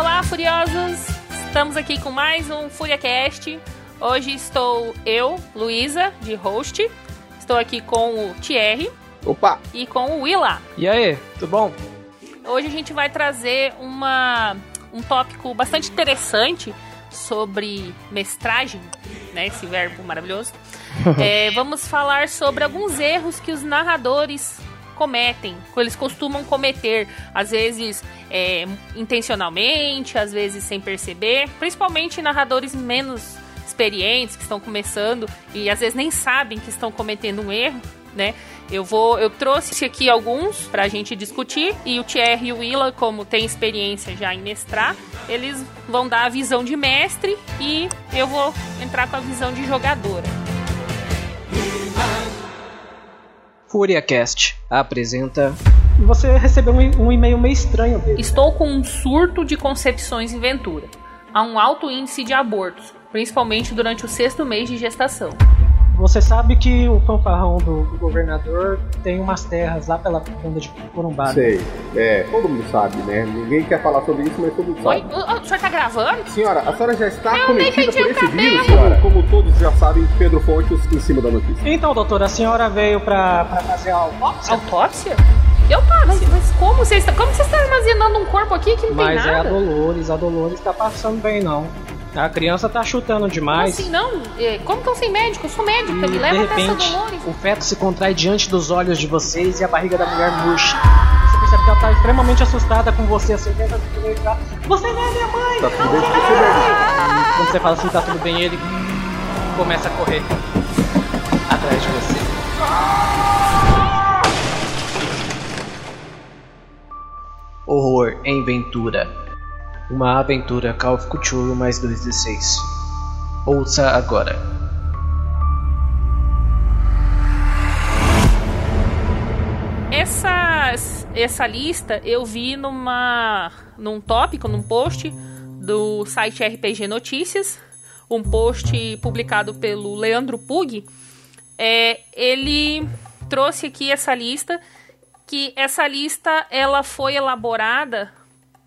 Olá, furiosos! Estamos aqui com mais um FuriaCast. Hoje estou eu, Luísa, de host. Estou aqui com o Thierry. Opa! E com o Willa. E aí, tudo bom? Hoje a gente vai trazer uma, um tópico bastante interessante sobre mestragem, né? Esse verbo maravilhoso. é, vamos falar sobre alguns erros que os narradores cometem, que eles costumam cometer, às vezes é, intencionalmente, às vezes sem perceber, principalmente narradores menos experientes que estão começando e às vezes nem sabem que estão cometendo um erro, né? Eu vou, eu trouxe aqui alguns para a gente discutir e o Thierry e o Willa, como tem experiência já em mestrar, eles vão dar a visão de mestre e eu vou entrar com a visão de jogadora. FuriaCast apresenta. Você recebeu um, um e-mail meio estranho dele. Estou com um surto de concepções em Ventura. Há um alto índice de abortos, principalmente durante o sexto mês de gestação. Você sabe que o fanfarrão do, do governador tem umas terras lá pela banda de Corumbá. né? Sei. É, todo mundo sabe, né? Ninguém quer falar sobre isso, mas todo mundo Oi, sabe. o, o senhor tá gravando? Senhora, a senhora já está Eu nem cometida por esse cabelo. vírus, senhora. Como todos já sabem, Pedro Fontes em cima da notícia. Então, doutora, a senhora veio pra, pra fazer a autópsia? Autópsia? Eu tá, mas, mas como vocês estão. Como vocês estão armazenando um corpo aqui que não Mas tem é a nada? Dolores, a Dolores tá passando bem não. A criança tá chutando Como demais. assim, não? É, Como que eu sei médico? Eu sou médico, E me de leva até essa repente, Dolores. o feto se contrai diante dos olhos de vocês e a barriga da mulher murcha. Você percebe que ela tá extremamente assustada com você, assim, tenta gritar, Você não é minha mãe! Tá tudo bem com você, Bernardo? Quando você fala assim, tá tudo bem, ele começa a correr atrás de você. Horror em Ventura. Uma aventura Call of Cthulhu mais 2d6. Ouça agora. Essa, essa lista eu vi numa, num tópico, num post do site RPG Notícias, um post publicado pelo Leandro Pug. É, ele trouxe aqui essa lista, que essa lista ela foi elaborada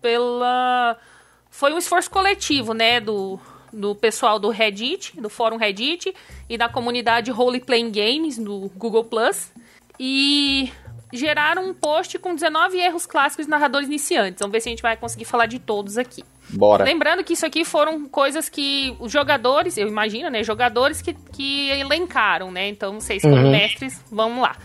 pela foi um esforço coletivo, né, do, do pessoal do Reddit, do fórum Reddit e da comunidade Role Playing Games no Google Plus e geraram um post com 19 erros clássicos de narradores iniciantes. Vamos ver se a gente vai conseguir falar de todos aqui. Bora. Lembrando que isso aqui foram coisas que os jogadores, eu imagino, né? Jogadores que, que elencaram, né? Então, vocês, como Uhum. mestres, vamos lá.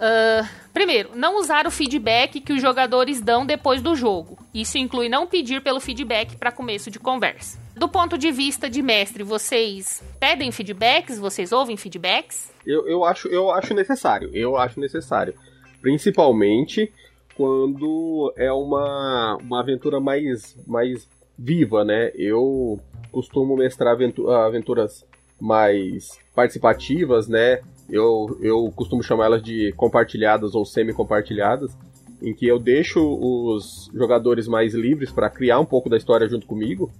Ah, primeiro, não usar o feedback que os jogadores dão depois do jogo. Isso inclui não pedir pelo feedback para começo de conversa. Do ponto de vista de mestre, vocês pedem feedbacks? Vocês ouvem feedbacks? Eu, eu, acho, eu acho necessário. Eu acho necessário. Principalmente quando é uma, uma aventura mais, mais viva, né? Eu costumo mestrar aventu- aventuras mais participativas, né? Eu, eu costumo chamar elas de compartilhadas ou semi-compartilhadas, em que eu deixo os jogadores mais livres para criar um pouco da história junto comigo.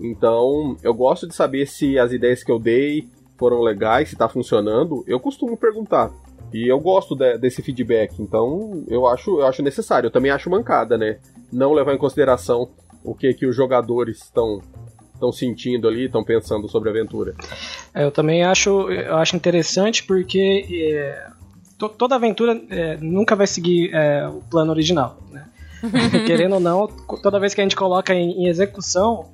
Então, eu gosto de saber se as ideias que eu dei foram legais, se tá funcionando. Eu costumo perguntar. E eu gosto de- desse feedback, então eu acho, eu acho necessário. Eu também acho mancada, né? Não levar em consideração o que que os jogadores estão estão sentindo ali, estão pensando sobre a aventura. É, Eu também acho, eu acho interessante porque é, to- toda aventura é, nunca vai seguir é, o plano original. Né? Querendo ou não, toda vez que a gente coloca em, em execução,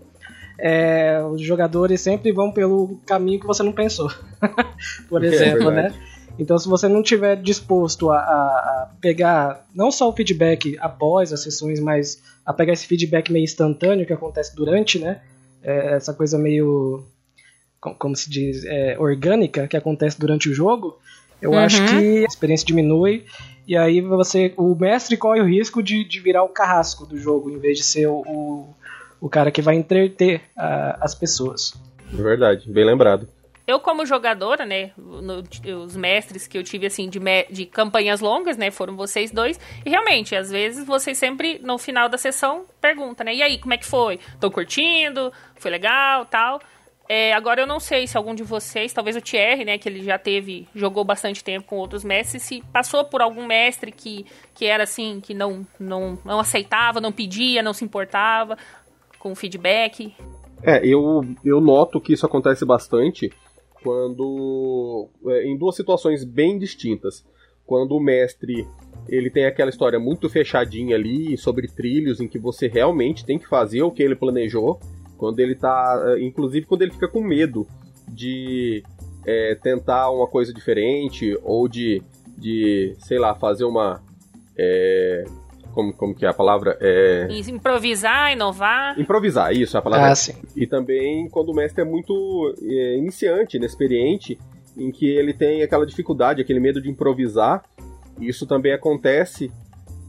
é, os jogadores sempre vão pelo caminho que você não pensou. Por É exemplo, né? Então, se você não tiver disposto a, a- a pegar não só o feedback após as sessões, mas a pegar esse feedback meio instantâneo que acontece durante, né? É, essa coisa meio co- como se diz, é, orgânica que acontece durante o jogo, eu Uhum. acho que a experiência diminui e aí você, o mestre corre o risco de, de virar o carrasco do jogo em vez de ser o, o, o cara que vai entreter a- as pessoas. Verdade, bem lembrado. Eu, como jogadora, né? no- os mestres que eu tive, assim, de, de campanhas longas, né? Foram vocês dois. E realmente, às vezes, vocês sempre, no final da sessão, perguntam, né? E aí, como é que foi? Tô curtindo? Foi legal tal? É, agora eu não sei se algum de vocês, talvez o Thierry, né, que ele já teve, jogou bastante tempo com outros mestres, se passou por algum mestre que, que era assim, que não, não, não aceitava, não pedia, não se importava. com feedback? É, eu, eu noto que isso acontece bastante quando. É, em duas situações bem distintas. Quando o mestre ele tem aquela história muito fechadinha ali sobre trilhos em que você realmente tem que fazer o que ele planejou. Quando ele tá. É, inclusive quando ele fica com medo de é, tentar uma coisa diferente ou de, de sei lá, fazer uma. É, como, como que é a palavra? É... Improvisar, inovar. Improvisar, isso é a palavra. Ah, sim. E também quando o mestre é muito é, iniciante, inexperiente, em que ele tem aquela dificuldade, aquele medo de improvisar. Isso também acontece,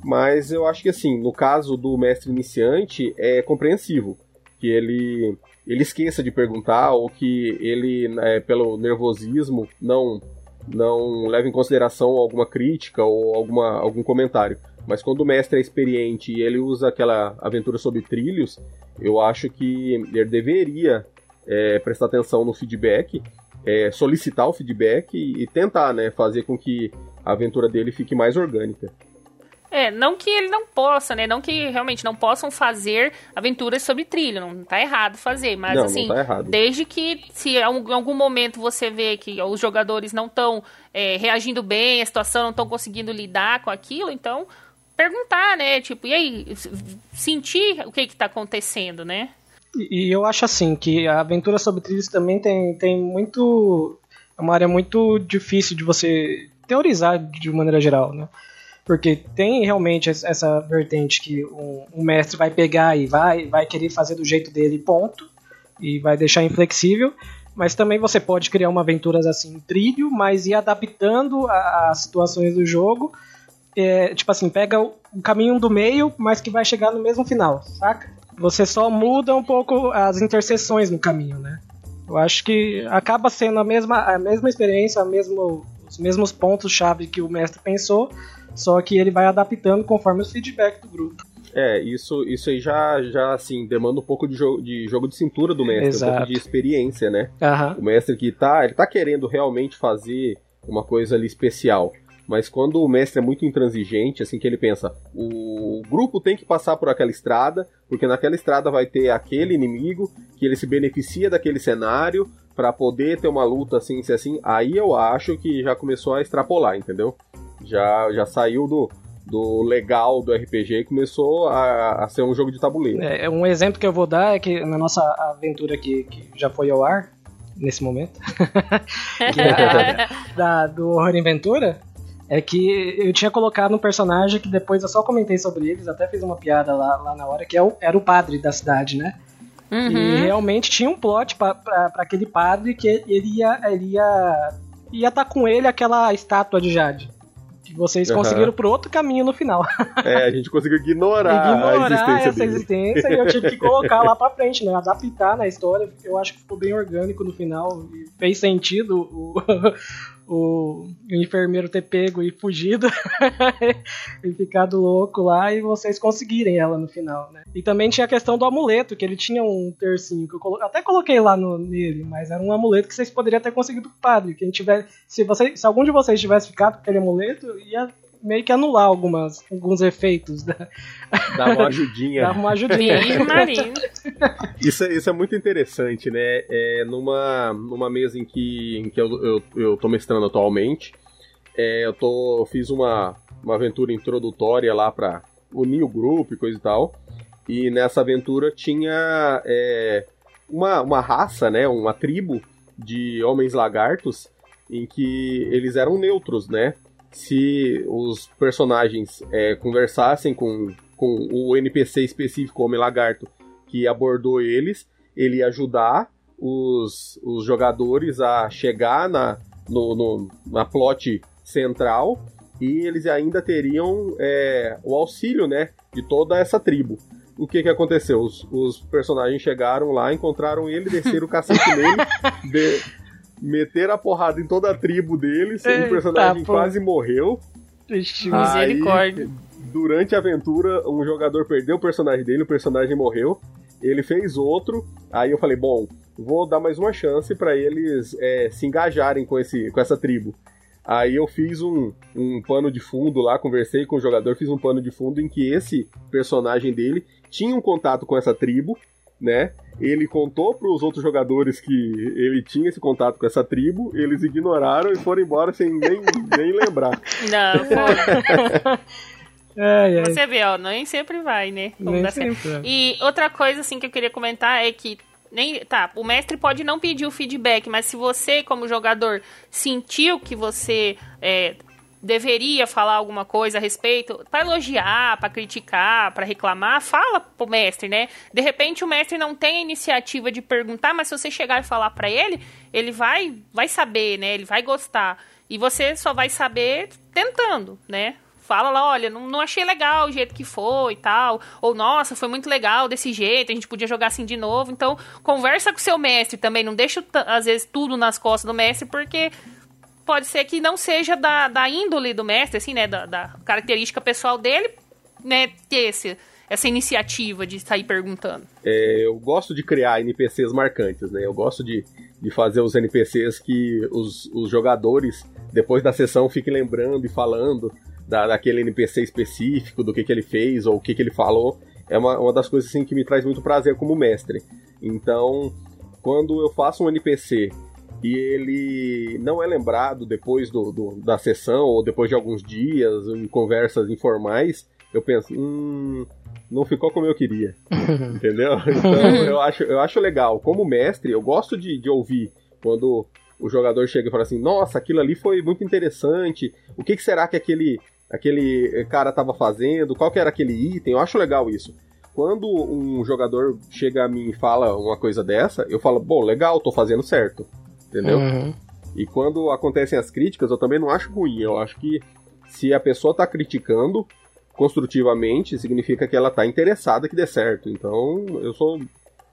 mas eu acho que assim, no caso do mestre iniciante, é compreensivo que ele ele esqueça de perguntar ou que ele, é, pelo nervosismo, não não leve em consideração alguma crítica ou alguma, algum comentário. Mas quando o mestre é experiente e ele usa aquela aventura sobre trilhos, eu acho que ele deveria é, prestar atenção no feedback, é, solicitar o feedback e, e tentar né, fazer com que a aventura dele fique mais orgânica. É, não que ele não possa, né? Não que realmente não possam fazer aventuras sobre trilho, não tá errado fazer, mas não, assim, não tá desde que se em algum momento você vê que os jogadores não estão é, reagindo bem, a situação não estão conseguindo lidar com aquilo, então perguntar, né? Tipo, e aí, sentir o que que tá acontecendo, né? E, eu acho assim, que a aventura sobre trilhos também tem, tem muito... É uma área muito difícil de você teorizar de maneira geral, né? Porque tem realmente essa vertente que um, um, mestre vai pegar e vai, vai querer fazer do jeito dele, ponto. E vai deixar inflexível. Mas também você pode criar uma aventura assim, trilho, mas ir adaptando as situações do jogo é, tipo assim, pega o caminho do meio, mas que vai chegar no mesmo final, saca? Você só muda um pouco as interseções no caminho, né? Eu acho que acaba sendo a mesma, a mesma experiência, a mesmo, os mesmos pontos-chave que o mestre pensou, só que ele vai adaptando conforme o feedback do grupo. É, isso, isso aí já, já assim, demanda um pouco de jogo de, jogo de cintura do mestre, Exato. um pouco de experiência, né? Uhum. O mestre que tá, ele tá querendo realmente fazer uma coisa ali especial. Mas quando o mestre é muito intransigente, assim que ele pensa, o grupo tem que passar por aquela estrada, porque naquela estrada vai ter aquele inimigo que ele se beneficia daquele cenário para poder ter uma luta assim, assim, assim, aí eu acho que já começou a extrapolar, entendeu? Já, já saiu do, do legal do RPG e começou a, a, ser um jogo de tabuleiro. É, um exemplo que eu vou dar é que na nossa aventura aqui, que já foi ao ar, nesse momento, da, da, do Horror Inventura, é que eu tinha colocado um personagem que depois eu só comentei sobre eles, até fiz uma piada lá, lá na hora, que é o, era o padre da cidade, né? Uhum. E realmente tinha um plot para aquele padre que ele ia ele ia ia estar tá com ele aquela estátua de Jade. Que vocês uhum. conseguiram por outro caminho no final. É, a gente conseguiu ignorar, ignorar a existência essa dele. existência e eu tive que colocar lá pra frente, né? Adaptar na história. Eu acho que ficou bem orgânico no final. E fez sentido o, o, enfermeiro ter pego e fugido e ficado louco lá e vocês conseguirem ela no final, né? E também tinha a questão do amuleto, que ele tinha um tercinho que eu colo... até coloquei lá no, nele, mas era um amuleto que vocês poderiam ter conseguido pro padre. Quem tiver, se, você, se algum de vocês tivesse ficado com aquele amuleto, ia meio que anular algumas, alguns efeitos. Da... Dá uma ajudinha. Dá uma ajudinha. isso, é, isso é muito interessante, né? É, numa, numa mesa em que, em que eu, eu, eu tô mestrando atualmente, é, eu tô, fiz uma, uma aventura introdutória lá para unir o grupo e coisa e tal. E nessa aventura tinha é, uma, uma raça, né? Uma tribo de homens lagartos em que eles eram neutros, né? Se os personagens é, conversassem com, com o NPC específico, Homem Lagarto, que abordou eles, ele ia ajudar os, os jogadores a chegar na, no, no, na plot central e eles ainda teriam é, o auxílio né, de toda essa tribo. O que que aconteceu? Os, os personagens chegaram lá, encontraram ele, desceram o cacete nele, de, meteram a porrada em toda a tribo deles, Eita, o personagem pô. quase morreu. Misericórdia. Durante a aventura, um jogador perdeu o personagem dele, o personagem morreu. Ele fez outro. Aí eu falei, bom, vou dar mais uma chance para eles é, se engajarem com, esse, com essa tribo. Aí eu fiz um, um pano de fundo lá, conversei com o jogador, fiz um pano de fundo em que esse personagem dele tinha um contato com essa tribo né? Ele contou para os outros jogadores que ele tinha esse contato com essa tribo, eles ignoraram e foram embora sem nem, nem lembrar. Não, foi. Ai, ai. Você vê, ó, nem sempre vai, né? Como Nem sempre, é. E outra coisa, assim, que eu queria comentar é que. Nem, tá, o mestre pode não pedir o feedback, mas se você, como jogador, sentiu que você é, deveria falar alguma coisa a respeito, pra elogiar, pra criticar, pra reclamar, fala pro mestre, né? De repente o mestre não tem a iniciativa de perguntar, mas se você chegar e falar pra ele, ele vai, vai saber, né? Ele vai gostar. E você só vai saber tentando, né? Fala lá, olha, não, não achei legal o jeito que foi e tal. Ou, nossa, foi muito legal desse jeito, a gente podia jogar assim de novo. Então, conversa com o seu mestre também. Não deixa, às vezes, tudo nas costas do mestre, porque pode ser que não seja da, da índole do mestre, assim, né? Da, da característica pessoal dele, né? Ter esse, essa iniciativa de sair perguntando. É, eu gosto de criar NPCs marcantes, né? Eu gosto de, de fazer os NPCs que os, os jogadores, depois da sessão, fiquem lembrando e falando da, daquele NPC específico, do que, que ele fez ou o que, que ele falou. É uma, uma das coisas assim, que me traz muito prazer como mestre. Então, quando eu faço um NPC e ele não é lembrado depois do, do- da sessão ou depois de alguns dias, em conversas informais, eu penso, hum, não ficou como eu queria. Entendeu? Então eu acho, eu acho legal. Como mestre, eu gosto de, de ouvir quando o jogador chega e fala assim: Nossa, aquilo ali foi muito interessante. O que, que será que aquele, aquele cara estava fazendo? Qual que era aquele item? Eu acho legal isso. Quando um jogador chega a mim e fala uma coisa dessa, eu falo: Bom, legal, tô fazendo certo. Entendeu? Uhum. E quando acontecem as críticas, eu também não acho ruim. Eu acho que se a pessoa tá criticando construtivamente, significa que ela tá interessada que dê certo. Então, eu sou,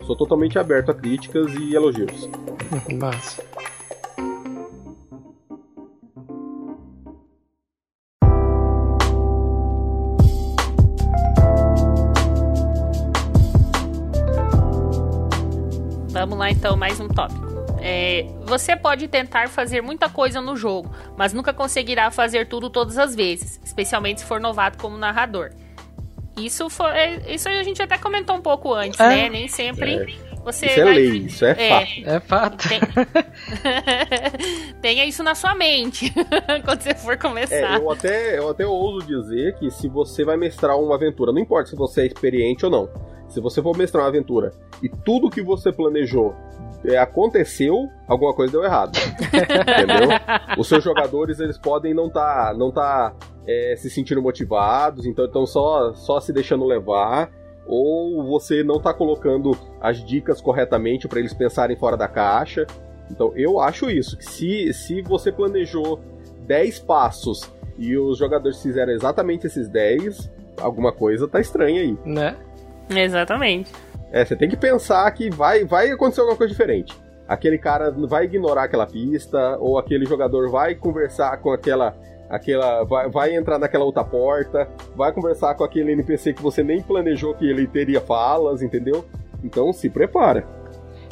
sou totalmente aberto a críticas e elogios. Massa. Vamos lá então, mais um tópico. É, você pode tentar fazer muita coisa no jogo, mas nunca conseguirá fazer tudo todas as vezes, especialmente se for novato como narrador. Isso foi, é, isso a gente até comentou um pouco antes, É. né? Nem sempre você Isso é vai- lei, isso é, É. fato. É fato. Tem- Tenha isso na sua mente quando você for É, começar. eu até, eu até ouso dizer que se você vai mestrar uma aventura, não importa se você é experiente ou não, se você for mestrar uma aventura e tudo que você planejou é, aconteceu, alguma coisa deu errado. entendeu? Os seus jogadores eles podem não estar não tá, é, se sentindo motivados, então estão só, só se deixando levar. Ou você não tá colocando as dicas corretamente para eles pensarem fora da caixa. Então eu acho isso, que se, se você planejou 10 passos e os jogadores fizeram exatamente esses 10, alguma coisa tá estranha aí. Né? Exatamente. É, você tem que pensar que vai, vai acontecer alguma coisa diferente. Aquele cara vai ignorar aquela pista, ou aquele jogador vai conversar com aquela. aquela vai, vai entrar naquela outra porta, vai conversar com aquele NPC que você nem planejou que ele teria falas, entendeu? Então se prepara.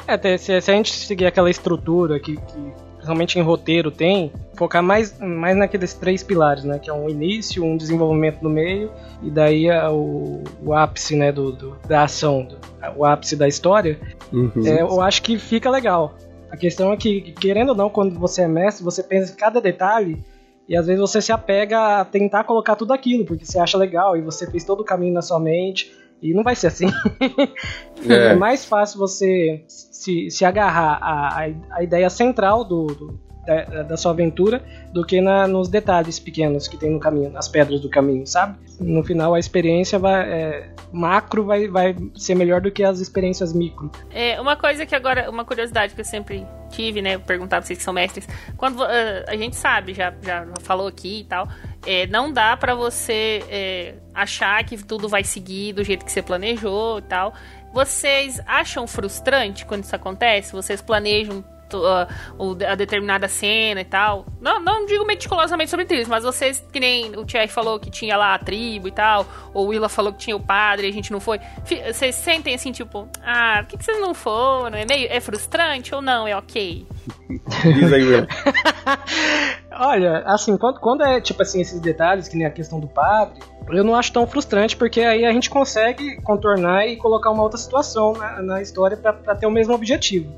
É, se a gente seguir aquela estrutura que, que realmente em roteiro tem, focar mais, mais naqueles três pilares, né? Que é um início, um desenvolvimento no meio, e daí o, o ápice, né, do, do- da ação, do- o ápice da história, Uhum. é, eu acho que fica legal. A questão é que, querendo ou não, quando você é mestre, você pensa em cada detalhe e às vezes você se apega a tentar colocar tudo aquilo, porque você acha legal e você fez todo o caminho na sua mente. E não vai ser assim. É, É. mais fácil você se, se agarrar à, à- ideia central do, do- da, da sua aventura do que na- nos detalhes pequenos que tem no caminho, nas pedras do caminho, sabe? No final, a experiência vai, é, macro vai, vai ser melhor do que as experiências micro. É, uma coisa que agora, uma curiosidade que eu sempre tive, né? Perguntar pra vocês que são mestres. Quando eh, a gente sabe, já, já falou aqui e tal, é, não dá pra você é, achar que tudo vai seguir do jeito que você planejou e tal. Vocês acham frustrante quando isso acontece? Vocês planejam ah, o- a determinada cena e tal? Não, não digo meticulosamente sobre isso, mas vocês, que nem o Thierry falou que tinha lá a tribo e tal, ou o Willa falou que tinha o padre e a gente não foi. Vocês sentem assim, tipo, ah, por que, que vocês não foram? É meio é frustrante ou não? É ok? Diz aí, Will. Olha, assim, quando, quando é tipo assim, esses detalhes, que nem a questão do padre, eu não acho tão frustrante, porque aí a gente consegue contornar e colocar uma outra situação na, na história para ter o mesmo objetivo.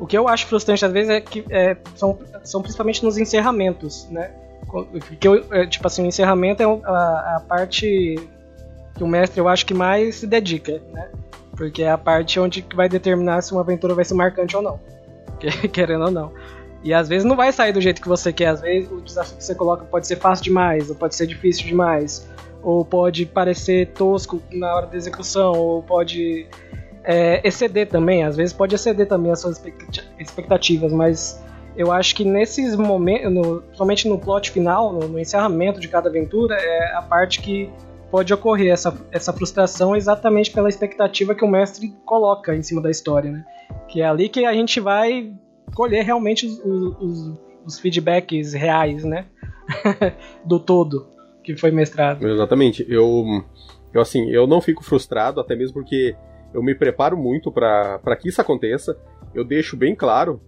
O que eu acho frustrante às vezes é que é, são, são principalmente nos encerramentos, né? Que eu, é, tipo assim, o encerramento é a, a parte que o mestre eu acho que mais se dedica, né? Porque é a parte onde vai determinar se uma aventura vai ser marcante ou não. Querendo ou não. E às vezes não vai sair do jeito que você quer. Às vezes o desafio que você coloca pode ser fácil demais, ou pode ser difícil demais, ou pode parecer tosco na hora da execução, ou pode é, exceder também. Às vezes pode exceder também as suas expectativas, mas eu acho que nesses momentos, no, somente no plot final, no, no, encerramento de cada aventura, é a parte que pode ocorrer essa, essa frustração exatamente pela expectativa que o mestre coloca em cima da história, né? Que é ali que a gente vai colher realmente os, os, os feedbacks reais, né? do todo que foi mestrado. Exatamente. Eu, eu assim, eu não fico frustrado, até mesmo porque eu me preparo muito para que isso aconteça. Eu deixo bem claro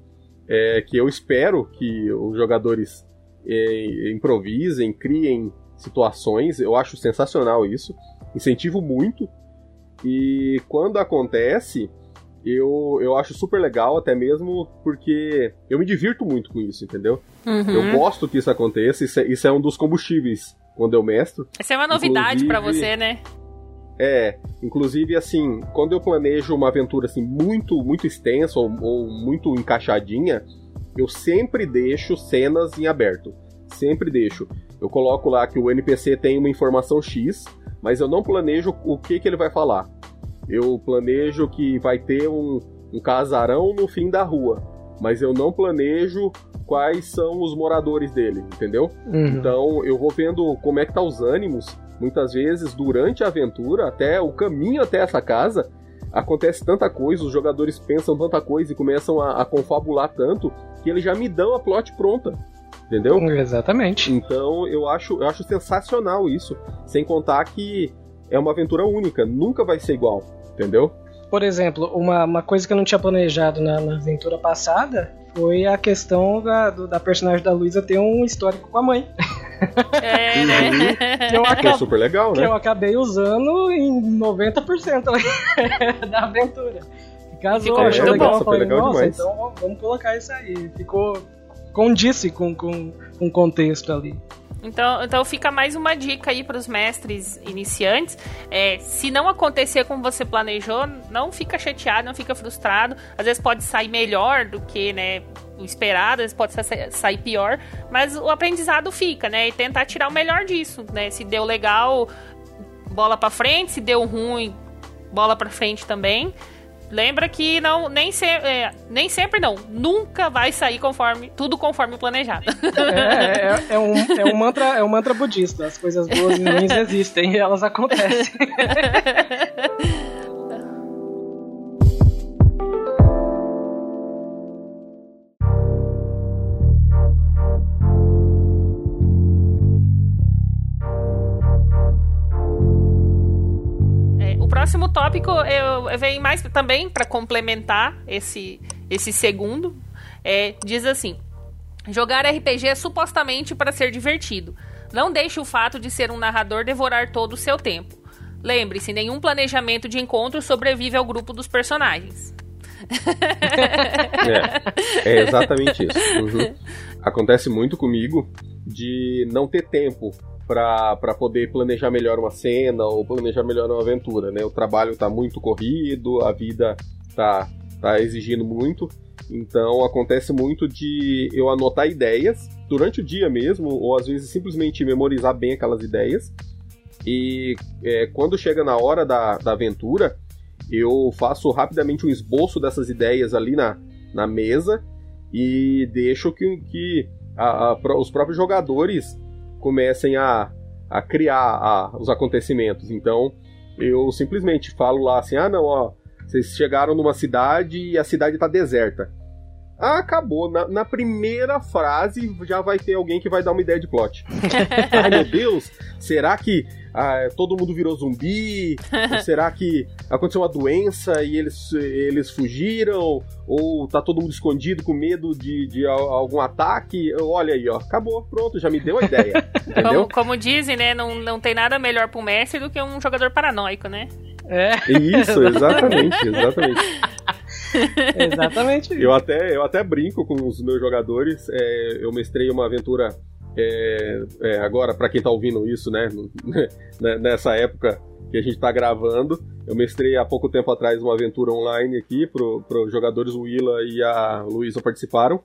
é, que eu espero que os jogadores é, improvisem, criem situações. Eu acho sensacional isso. Incentivo muito. E quando acontece, eu, eu acho super legal, até mesmo porque eu me divirto muito com isso, entendeu? Uhum. Eu gosto que isso aconteça, isso é, isso é um dos combustíveis quando eu mestro. Essa é uma novidade para você, né? É, inclusive assim, quando eu planejo uma aventura assim muito muito extensa ou, ou muito encaixadinha, eu sempre deixo cenas em aberto. Sempre deixo. Eu coloco lá que o NPC tem uma informação X, mas eu não planejo o que, que ele vai falar. Eu planejo que vai ter um, um casarão no fim da rua, mas eu não planejo quais são os moradores dele, entendeu? Uhum. Então eu vou vendo como é que tá os ânimos. Muitas vezes durante a aventura, até o caminho até essa casa, acontece tanta coisa, os jogadores pensam tanta coisa e começam a, a confabular tanto que eles já me dão a plot pronta. Entendeu? Exatamente. Então eu acho, eu acho sensacional isso. Sem contar que é uma aventura única, nunca vai ser igual, entendeu? Por exemplo, uma, uma coisa que eu não tinha planejado na, na aventura passada foi a questão da, do, da personagem da Luísa ter um histórico com a mãe. É, né? que, eu acabei, que é super legal, né? Que eu acabei usando em 90% da aventura. Casou, Ficou achou legal. Nossa, falei, legal Nossa, demais. então vamos colocar isso aí. Ficou. Condice com, com, com o contexto ali. Então, então fica mais uma dica aí para os mestres iniciantes. É, se não acontecer como você planejou, não fica chateado, não fica frustrado. Às vezes pode sair melhor do que né, o esperado, às vezes pode sair pior, mas o aprendizado fica, né? E tentar tirar o melhor disso, né? Se deu legal, bola para frente, se deu ruim, bola para frente também lembra que não nem, se, é, nem sempre não, nunca vai sair conforme tudo conforme planejado. É, é, é, um, é, um mantra, é um mantra budista. As coisas boas e ruins existem e elas acontecem. próximo tópico eu, eu venho mais também para complementar esse, esse segundo. É, diz assim: jogar RPG é supostamente para ser divertido. Não deixe o fato de ser um narrador devorar todo o seu tempo. Lembre-se, nenhum planejamento de encontro sobrevive ao grupo dos personagens. É, é exatamente isso. Uhum. Acontece muito comigo de não ter tempo para poder planejar melhor uma cena ou planejar melhor uma aventura, né? O trabalho está muito corrido, a vida tá, tá exigindo muito, então acontece muito de eu anotar ideias durante o dia mesmo, ou às vezes simplesmente memorizar bem aquelas ideias. E é, quando chega na hora da, da aventura, eu faço rapidamente um esboço dessas ideias ali na, na mesa e deixo que, que a, a, os próprios jogadores comecem a, a criar a, os acontecimentos. Então, eu simplesmente falo lá assim: ah, não, ó, vocês chegaram numa cidade e a cidade está deserta. Ah, acabou. Na, na, primeira frase já vai ter alguém que vai dar uma ideia de plot. Ai meu Deus, será que ah, todo mundo virou zumbi? será que aconteceu uma doença e eles, eles fugiram? Ou tá todo mundo escondido com medo de, de algum ataque? Olha aí, ó, acabou, pronto, já me deu a ideia. Como, como, dizem, né? Não, não tem nada melhor pro mestre do que um jogador paranoico, né? É. Isso, exatamente, exatamente. exatamente. Eu até, eu até brinco com os meus jogadores. É, eu mestrei uma aventura é, é, agora, para quem tá ouvindo isso, né, né? Nessa época que a gente tá gravando, eu mestrei há pouco tempo atrás uma aventura online aqui pro, pro jogadores, Willa e a Luísa participaram.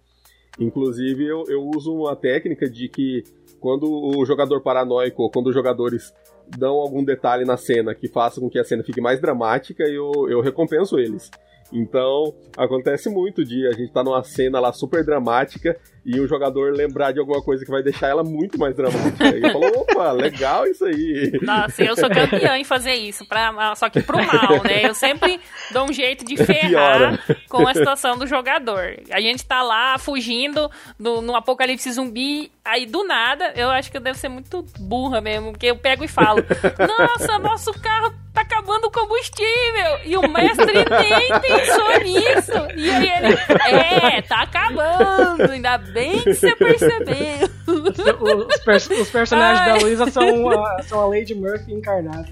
Inclusive, eu, eu uso uma técnica de que quando o jogador paranoico, ou quando os jogadores dão algum detalhe na cena que faça com que a cena fique mais dramática, eu, eu recompenso eles. Então, acontece muito de a gente tá numa cena lá super dramática e o jogador lembrar de alguma coisa que vai deixar ela muito mais dramática. E falou, opa, legal isso aí. Nossa, eu sou campeã em fazer isso, pra, só que pro mal, né? Eu sempre dou um jeito de ferrar com a situação do jogador. A gente tá lá fugindo do, no apocalipse zumbi, aí do nada, eu acho que eu devo ser muito burra mesmo, porque eu pego e falo, nossa, nosso carro tá acabando o combustível. E o mestre nem pensou nisso. E aí ele, é, tá acabando, ainda bem que você percebeu. Os, pers os personagens Ai. da Luísa são a, são a Lady Murphy encarnada.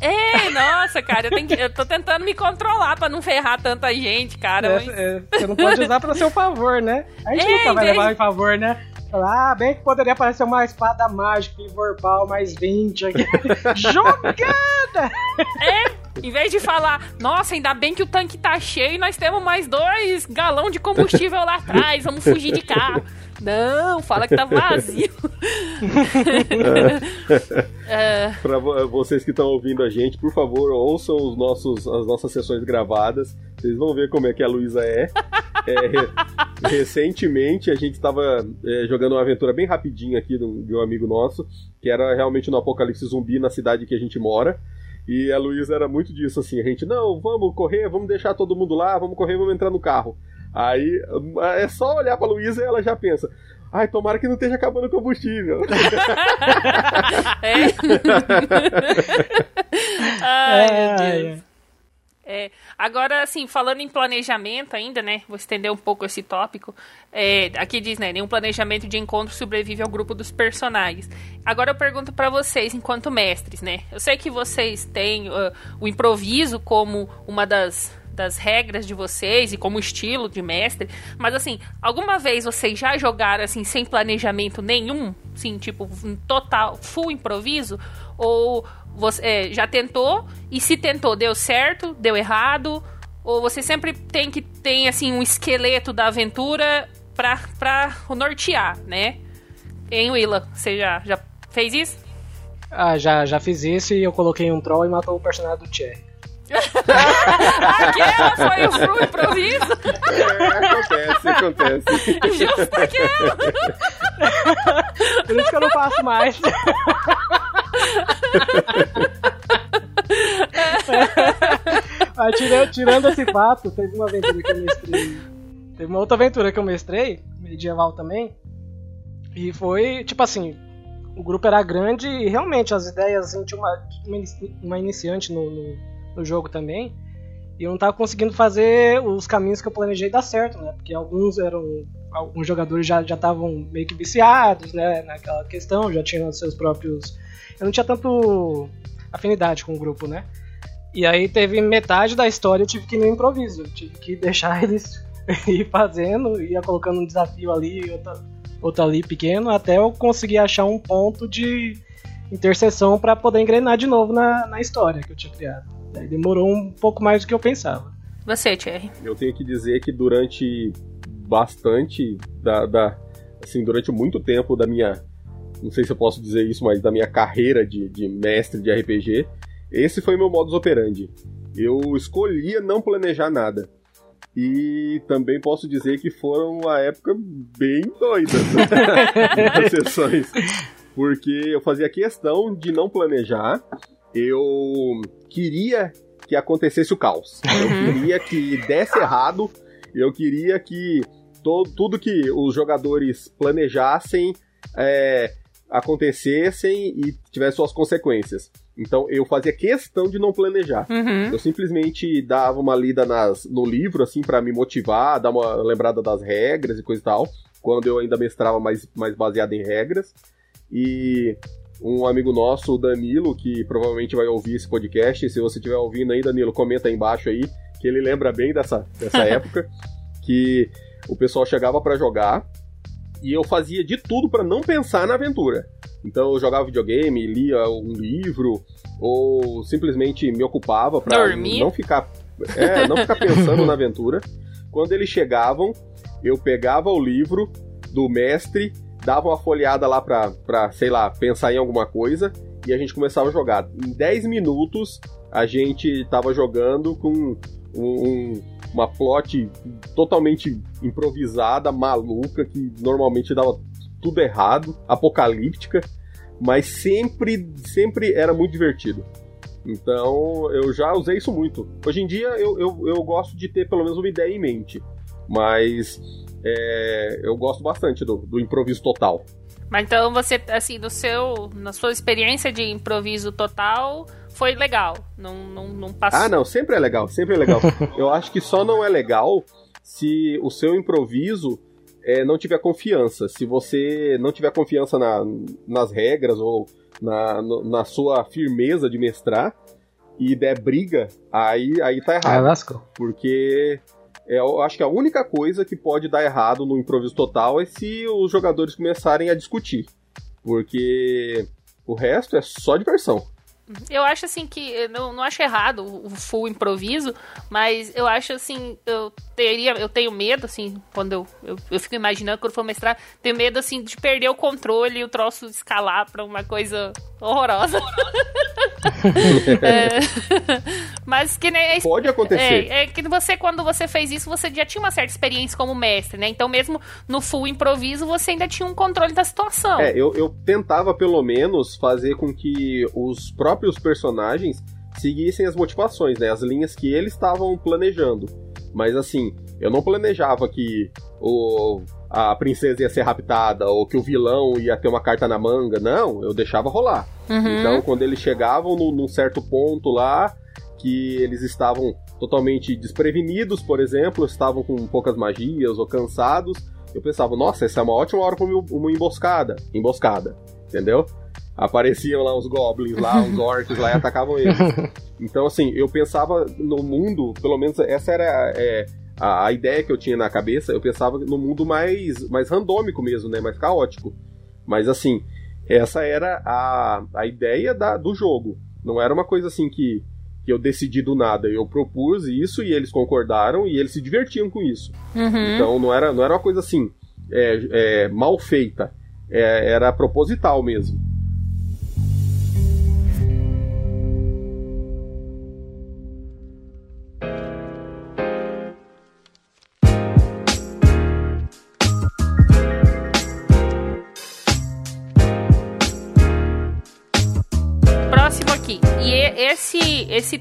É, nossa, cara, eu, que, eu tô tentando me controlar pra não ferrar tanta gente, cara. É, mas... é, você não pode usar pra seu favor, né? A gente é, nunca vai levar em favor, né? Ah, bem que poderia aparecer uma espada mágica em verbal mais 20 aqui. Jogada! É, em vez de falar, nossa, ainda bem que o tanque tá cheio e nós temos mais dois galão de combustível lá atrás, vamos fugir de carro. Não, fala que tá vazio. é. Para vocês que estão ouvindo a gente, por favor, ouçam os nossos, as nossas sessões gravadas. Vocês vão ver como é que a Luísa é. é. Recentemente a gente estava é, jogando uma aventura bem rapidinha aqui de um, de um amigo nosso, que era realmente no apocalipse zumbi na cidade que a gente mora. E a Luísa era muito disso, assim, a gente, não, vamos correr, vamos deixar todo mundo lá, vamos correr, vamos entrar no carro. Aí é só olhar pra Luísa e ela já pensa. Ai, tomara que não esteja acabando o combustível. é. Ai, meu Deus. É, agora, assim, falando em planejamento ainda, né? Vou estender um pouco esse tópico. É, aqui diz, né? Nenhum planejamento de encontro sobrevive ao grupo dos personagens. Agora eu pergunto para vocês, enquanto mestres, né? Eu sei que vocês têm uh, o improviso como uma das das regras de vocês e como estilo de mestre, mas assim, alguma vez vocês já jogaram assim sem planejamento nenhum, sim, tipo total full improviso ou você é, já tentou e se tentou deu certo, deu errado, ou você sempre tem que tem assim um esqueleto da aventura pra, pra nortear, né? Em Willa, você já, já fez isso? Ah, já, já fiz isso e eu coloquei um troll e matou o personagem do Cherry. Aquela foi o fru improviso? É, acontece, acontece. Justo aquela. Por isso que eu não faço mais. ah, tirando, tirando esse fato, teve uma aventura que eu mestrei. Teve uma outra aventura que eu mestrei, medieval também. E foi, tipo assim, o grupo era grande e realmente as ideias assim, tinha uma, uma iniciante no, no no jogo também. E eu não estava conseguindo fazer os caminhos que eu planejei dar certo, né? Porque alguns eram. Alguns jogadores já estavam meio que viciados, né? Naquela questão, já tinham seus próprios. Eu não tinha tanto afinidade com o grupo, né? E aí teve metade da história eu tive que ir no improviso. Tive que deixar eles ir fazendo, ia colocando um desafio ali, outro, outro ali pequeno, até eu conseguir achar um ponto de interseção para poder engrenar de novo na, na história que eu tinha criado. Daí demorou um pouco mais do que eu pensava. Você, Thierry? Eu tenho que dizer que durante bastante da, da assim, durante muito tempo da minha não sei se eu posso dizer isso, mas da minha carreira de, de mestre de RPG, esse foi meu modus operandi. Eu escolhia não planejar nada. E também posso dizer que foram uma época bem doida das sessões. Porque eu fazia questão de não planejar eu queria que acontecesse o caos. Eu uhum. queria que desse errado, eu queria que todo, tudo que os jogadores planejassem é, acontecessem e tivesse suas consequências. Então eu fazia questão de não planejar. Uhum. Eu simplesmente dava uma lida nas, no livro, assim, para me motivar, dar uma lembrada das regras e coisa e tal. Quando eu ainda mestrava mais, mais baseado em regras. E um amigo nosso, o Danilo, que provavelmente vai ouvir esse podcast. Se você estiver ouvindo aí, Danilo, comenta aí embaixo aí, que ele lembra bem dessa, dessa época. Que o pessoal chegava para jogar e eu fazia de tudo para não pensar na aventura. Então eu jogava videogame, lia um livro, ou simplesmente me ocupava para não ficar, é, não ficar pensando na aventura. Quando eles chegavam, eu pegava o livro do mestre, dava uma folheada lá pra, pra, sei lá, pensar em alguma coisa, e a gente começava a jogar. Em 10 minutos, a gente tava jogando com um, um, uma plot totalmente improvisada, maluca, que normalmente dava tudo errado, apocalíptica, mas sempre, sempre era muito divertido. Então eu já usei isso muito. Hoje em dia eu, eu, eu gosto de ter pelo menos uma ideia em mente, mas é, eu gosto bastante do, do improviso total. Mas então você, assim, no seu, na sua experiência de improviso total, foi legal. Não, não, não passou. Ah, não, sempre é legal, sempre é legal. eu acho que só não é legal se o seu improviso é, não tiver confiança. Se você não tiver confiança na, nas regras ou na, no, na sua firmeza de mestrar e der briga, aí, aí tá errado. lascou. Porque eu acho que a única coisa que pode dar errado no improviso total é se os jogadores começarem a discutir. Porque o resto é só diversão. Eu acho assim que eu não, não acho errado o full improviso, mas eu acho assim, eu teria, eu tenho medo, assim, quando eu, eu, eu fico imaginando quando for mestrar, tenho medo assim de perder o controle e o troço escalar pra uma coisa horrorosa. é, mas que nem. Pode acontecer. É, é, que você, quando você fez isso, você já tinha uma certa experiência como mestre, né? Então, mesmo no full improviso, você ainda tinha um controle da situação. É, eu, eu tentava pelo menos fazer com que os próprios personagens seguissem as motivações, né? As linhas que eles estavam planejando. Mas assim, eu não planejava que o, a princesa ia ser raptada ou que o vilão ia ter uma carta na manga. Não, eu deixava rolar. Uhum. Então, quando eles chegavam no, num certo ponto lá, que eles estavam totalmente desprevenidos, por exemplo, estavam com poucas magias ou cansados, eu pensava, nossa, essa é uma ótima hora para uma emboscada. Emboscada, entendeu? Apareciam lá uns goblins lá, uns orcs lá e atacavam eles. Então, assim, eu pensava no mundo, pelo menos essa era é, a, a, ideia que eu tinha na cabeça, eu pensava no mundo mais, mais randômico mesmo, né? Mais caótico. Mas, assim, essa era a, a ideia da, do jogo. Não era uma coisa assim que, que eu decidi do nada. Eu propus isso e eles concordaram e eles se divertiam com isso. Uhum. Então não era, não era uma coisa assim é, é, mal feita. É, era proposital mesmo.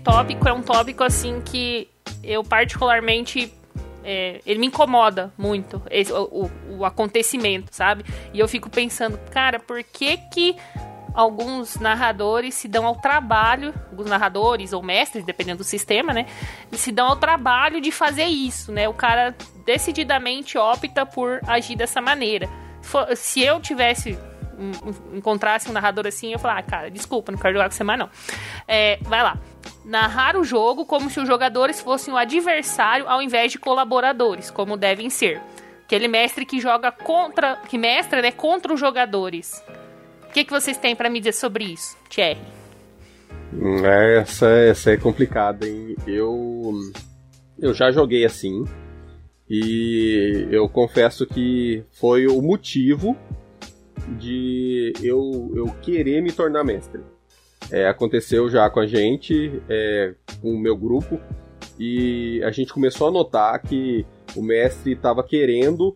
Tópico é um tópico assim que eu particularmente é, ele me incomoda muito esse, o, o, acontecimento, sabe? E eu fico pensando, cara, por que que alguns narradores se dão ao trabalho, alguns narradores ou mestres, dependendo do sistema, né? Se dão ao trabalho de fazer isso, né? O cara decididamente opta por agir dessa maneira. Se eu tivesse encontrasse um narrador assim, eu falar, ah, cara, desculpa, não quero jogar com você mais não. É, vai lá. Narrar o jogo como se os jogadores fossem o adversário ao invés de colaboradores, como devem ser. Aquele mestre que joga contra. que mestra, né, contra os jogadores. O que, que vocês têm para me dizer sobre isso, Thierry? Hum, essa, essa é complicada, hein? Eu. Eu já joguei assim. E eu confesso que foi o motivo de eu, eu querer me tornar mestre. É, aconteceu já com a gente, é, com o meu grupo, e a gente começou a notar que o mestre estava querendo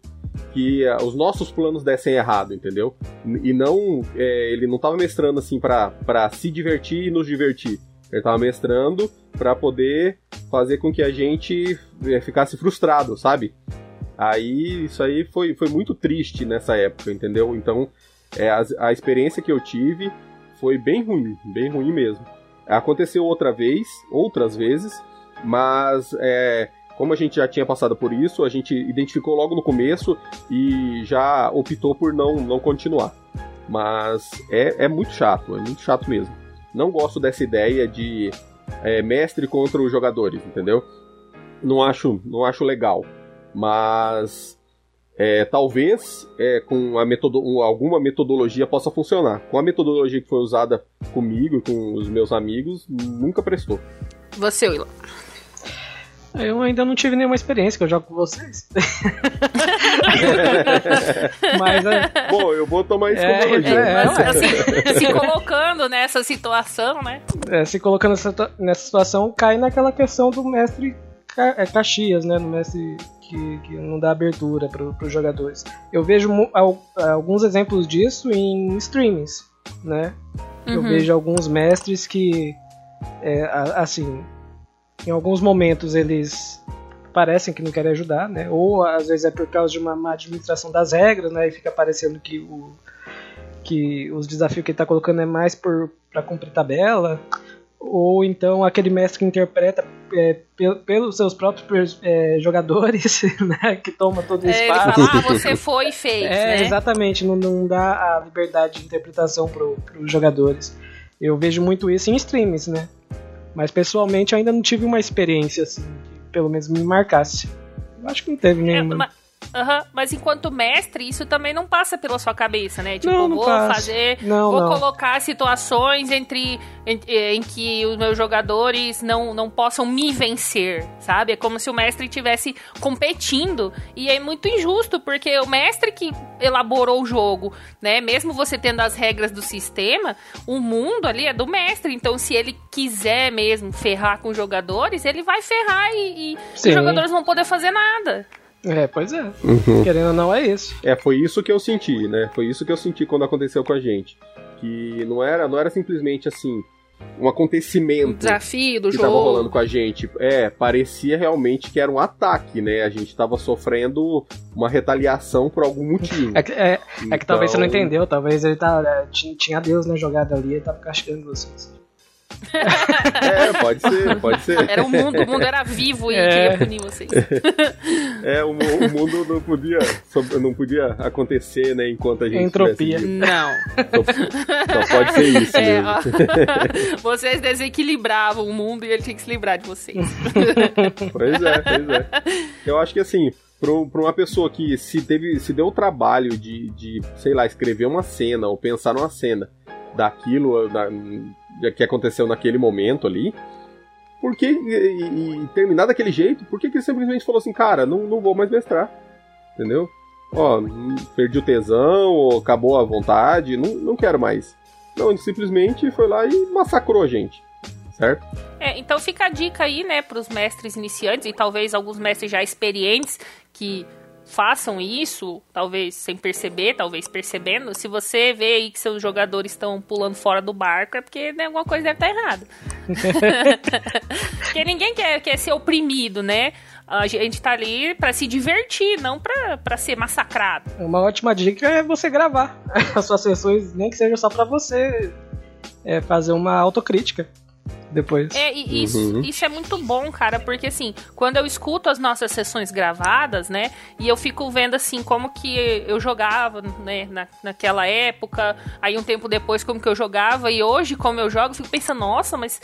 que uh, os nossos planos dessem errado, entendeu? E não, é, ele não estava mestrando assim para se divertir e nos divertir. Ele estava mestrando para poder fazer com que a gente é, ficasse frustrado, sabe? Aí isso aí foi, foi muito triste nessa época, entendeu? Então é, a, a experiência que eu tive foi bem ruim, bem ruim mesmo. Aconteceu outra vez, outras vezes, mas é, como a gente já tinha passado por isso, a gente identificou logo no começo e já optou por não, não continuar. Mas é, é muito chato, é muito chato mesmo. Não gosto dessa ideia de é, mestre contra os jogadores, entendeu? Não acho, não acho legal. Mas é, talvez é, com a metodo alguma metodologia possa funcionar. Com a metodologia que foi usada comigo e com os meus amigos, nunca prestou. Você, Willa. Eu ainda não tive nenhuma experiência que eu jogo com vocês. Mas é... Bom, eu vou tomar isso é, como elogio. É, Mas, assim, se colocando nessa situação, né? É, se colocando nessa, nessa situação, cai naquela questão do mestre é, Caxias, né? No mestre que, que não dá abertura para os jogadores. Eu vejo alguns exemplos disso em streamings, né? Uhum. Eu vejo alguns mestres que, é, assim, em alguns momentos eles parecem que não querem ajudar, né? Ou às vezes é por causa de uma má administração das regras, né? E fica parecendo que o que os desafios que ele está colocando é mais para cumprir tabela, ou então aquele mestre que interpreta é, pelos seus próprios é, jogadores, né, que toma todo o é, espaço. Ele fala, ah, você foi e fez, É, né? exatamente, não, não dá a liberdade de interpretação para os jogadores. Eu vejo muito isso em streams, né? Mas pessoalmente ainda não tive uma experiência assim, que pelo menos me marcasse. Eu acho que não teve é, nenhuma. É, mas Uhum, mas enquanto mestre, isso também não passa pela sua cabeça, né? Tipo, não, não vou passa. fazer. Não, vou não. colocar situações entre em, em, que os meus jogadores não, não possam me vencer, sabe? É como se o mestre estivesse competindo. E é muito injusto, porque o mestre que elaborou o jogo, né? Mesmo você tendo as regras do sistema, o mundo ali é do mestre. Então, se ele quiser mesmo ferrar com os jogadores, ele vai ferrar e, e os jogadores não vão poder fazer nada. É, pois é. Uhum. Querendo ou não, é isso. É, foi isso que eu senti, né? Foi isso que eu senti quando aconteceu com a gente. Que não era, não era simplesmente assim, um acontecimento. Um desafio do que jogo. tava rolando com a gente. É, parecia realmente que era um ataque, né? A gente tava sofrendo uma retaliação por algum motivo. É que, é, então... é que talvez você não então entendeu, talvez ele tá, é, tinha Deus na jogada ali e tava castigando vocês. É, pode ser, pode ser. Era o mundo, o mundo era vivo e é. queria punir vocês. É, o, o, mundo não podia, não podia acontecer, né, enquanto a gente Entropia. Não. Só, só, pode ser isso é, mesmo. vocês desequilibravam o mundo e ele tinha que se livrar de vocês. Pois é, pois é. Eu acho que assim, para uma pessoa que se teve se deu o trabalho de, de, sei lá, escrever uma cena ou pensar numa cena daquilo, da, que aconteceu naquele momento ali. Porque, e, e terminar daquele jeito, por que ele simplesmente falou assim, cara, não, não vou mais mestrar? Entendeu? Ó, perdi o tesão, ou acabou a vontade, não, não quero mais. Não, ele simplesmente foi lá e massacrou a gente. Certo? É, então fica a dica aí, né, para os mestres iniciantes e talvez alguns mestres já experientes que façam isso, talvez sem perceber, talvez percebendo. Se você vê aí que seus jogadores estão pulando fora do barco, é porque né, alguma coisa deve estar errada. porque ninguém quer, quer ser oprimido, né? A gente tá ali para se divertir, não para ser massacrado. Uma ótima dica é você gravar as suas sessões, nem que seja só para você é, fazer uma autocrítica depois. É, e isso, uhum. isso é muito bom, cara, porque assim, quando eu escuto as nossas sessões gravadas, né, e eu fico vendo assim como que eu jogava, né, na, naquela época, aí um tempo depois como que eu jogava, e hoje como eu jogo, eu fico pensando, nossa, mas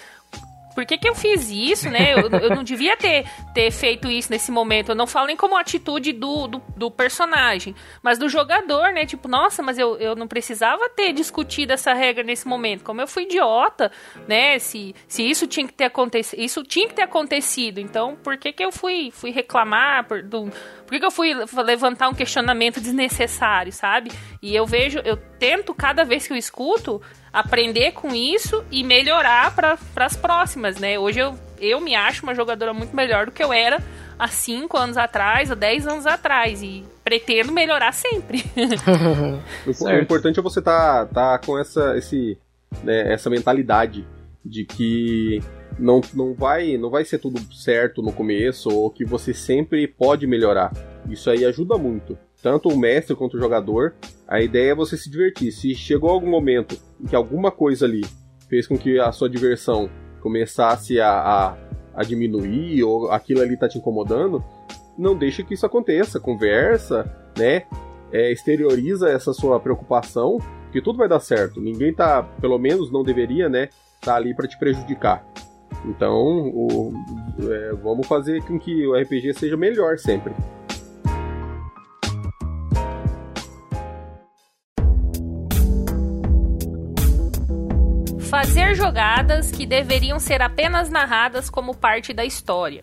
por que, que eu fiz isso, né? Eu, eu não devia ter, ter feito isso nesse momento. Eu não falo nem como atitude do, do, do, personagem, mas do jogador, né? Tipo, nossa, mas eu, eu não precisava ter discutido essa regra nesse momento. Como eu fui idiota, né? Se, se isso tinha que ter acontecido, isso tinha que ter acontecido. Então, por que, que eu fui, fui reclamar? Por, do, por que, que eu fui levantar um questionamento desnecessário, sabe? E eu vejo, eu tento cada vez que eu escuto aprender com isso e melhorar para as próximas, né? Hoje eu, eu me acho uma jogadora muito melhor do que eu era há 5 anos atrás, há 10 anos atrás. E pretendo melhorar sempre. o, importante é você tá, tá com essa, esse, né, essa mentalidade de que não, não, vai, não vai ser tudo certo no começo ou que você sempre pode melhorar. Isso aí ajuda muito. Tanto o mestre quanto o jogador. A ideia é você se divertir. Se chegou algum momento em que alguma coisa ali fez com que a sua diversão começasse a, a, a diminuir ou aquilo ali tá te incomodando, não deixe que isso aconteça. Conversa, né? É, exterioriza essa sua preocupação, que tudo vai dar certo. Ninguém tá, pelo menos não deveria, né? Tá ali para te prejudicar. Então, o, é, vamos fazer com que o RPG seja melhor sempre. Fazer jogadas que deveriam ser apenas narradas como parte da história.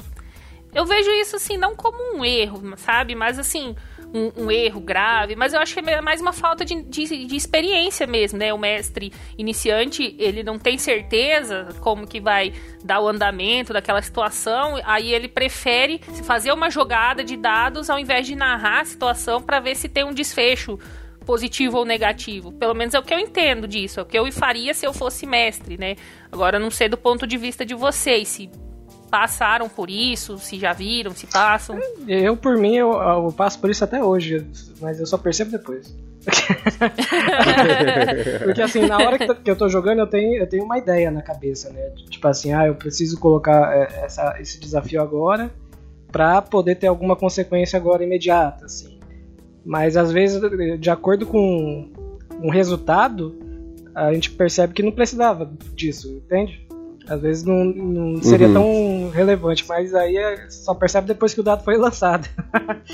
Eu vejo isso assim, não como um erro, sabe? Mas assim, um, um, erro grave, mas eu acho que é mais uma falta de, de, de, experiência mesmo, né? O mestre iniciante, ele não tem certeza como que vai dar o andamento daquela situação, aí ele prefere fazer uma jogada de dados ao invés de narrar a situação para ver se tem um desfecho positivo ou negativo. Pelo menos é o que eu entendo disso, é o que eu faria se eu fosse mestre, né? Agora, não sei do ponto de vista de vocês, se passaram por isso, se já viram, se passam. Eu, por mim, eu, eu passo por isso até hoje, mas eu só percebo depois. Porque assim, na hora que eu tô jogando, eu tenho, eu tenho uma ideia na cabeça, né? Tipo assim, ah, eu preciso colocar é, essa, esse desafio agora pra poder ter alguma consequência agora imediata, assim. Mas às vezes, de acordo com o resultado, a gente percebe que não precisava disso, entende? Às vezes não, não seria uhum. tão relevante, mas aí é, só percebe depois que o dado foi lançado.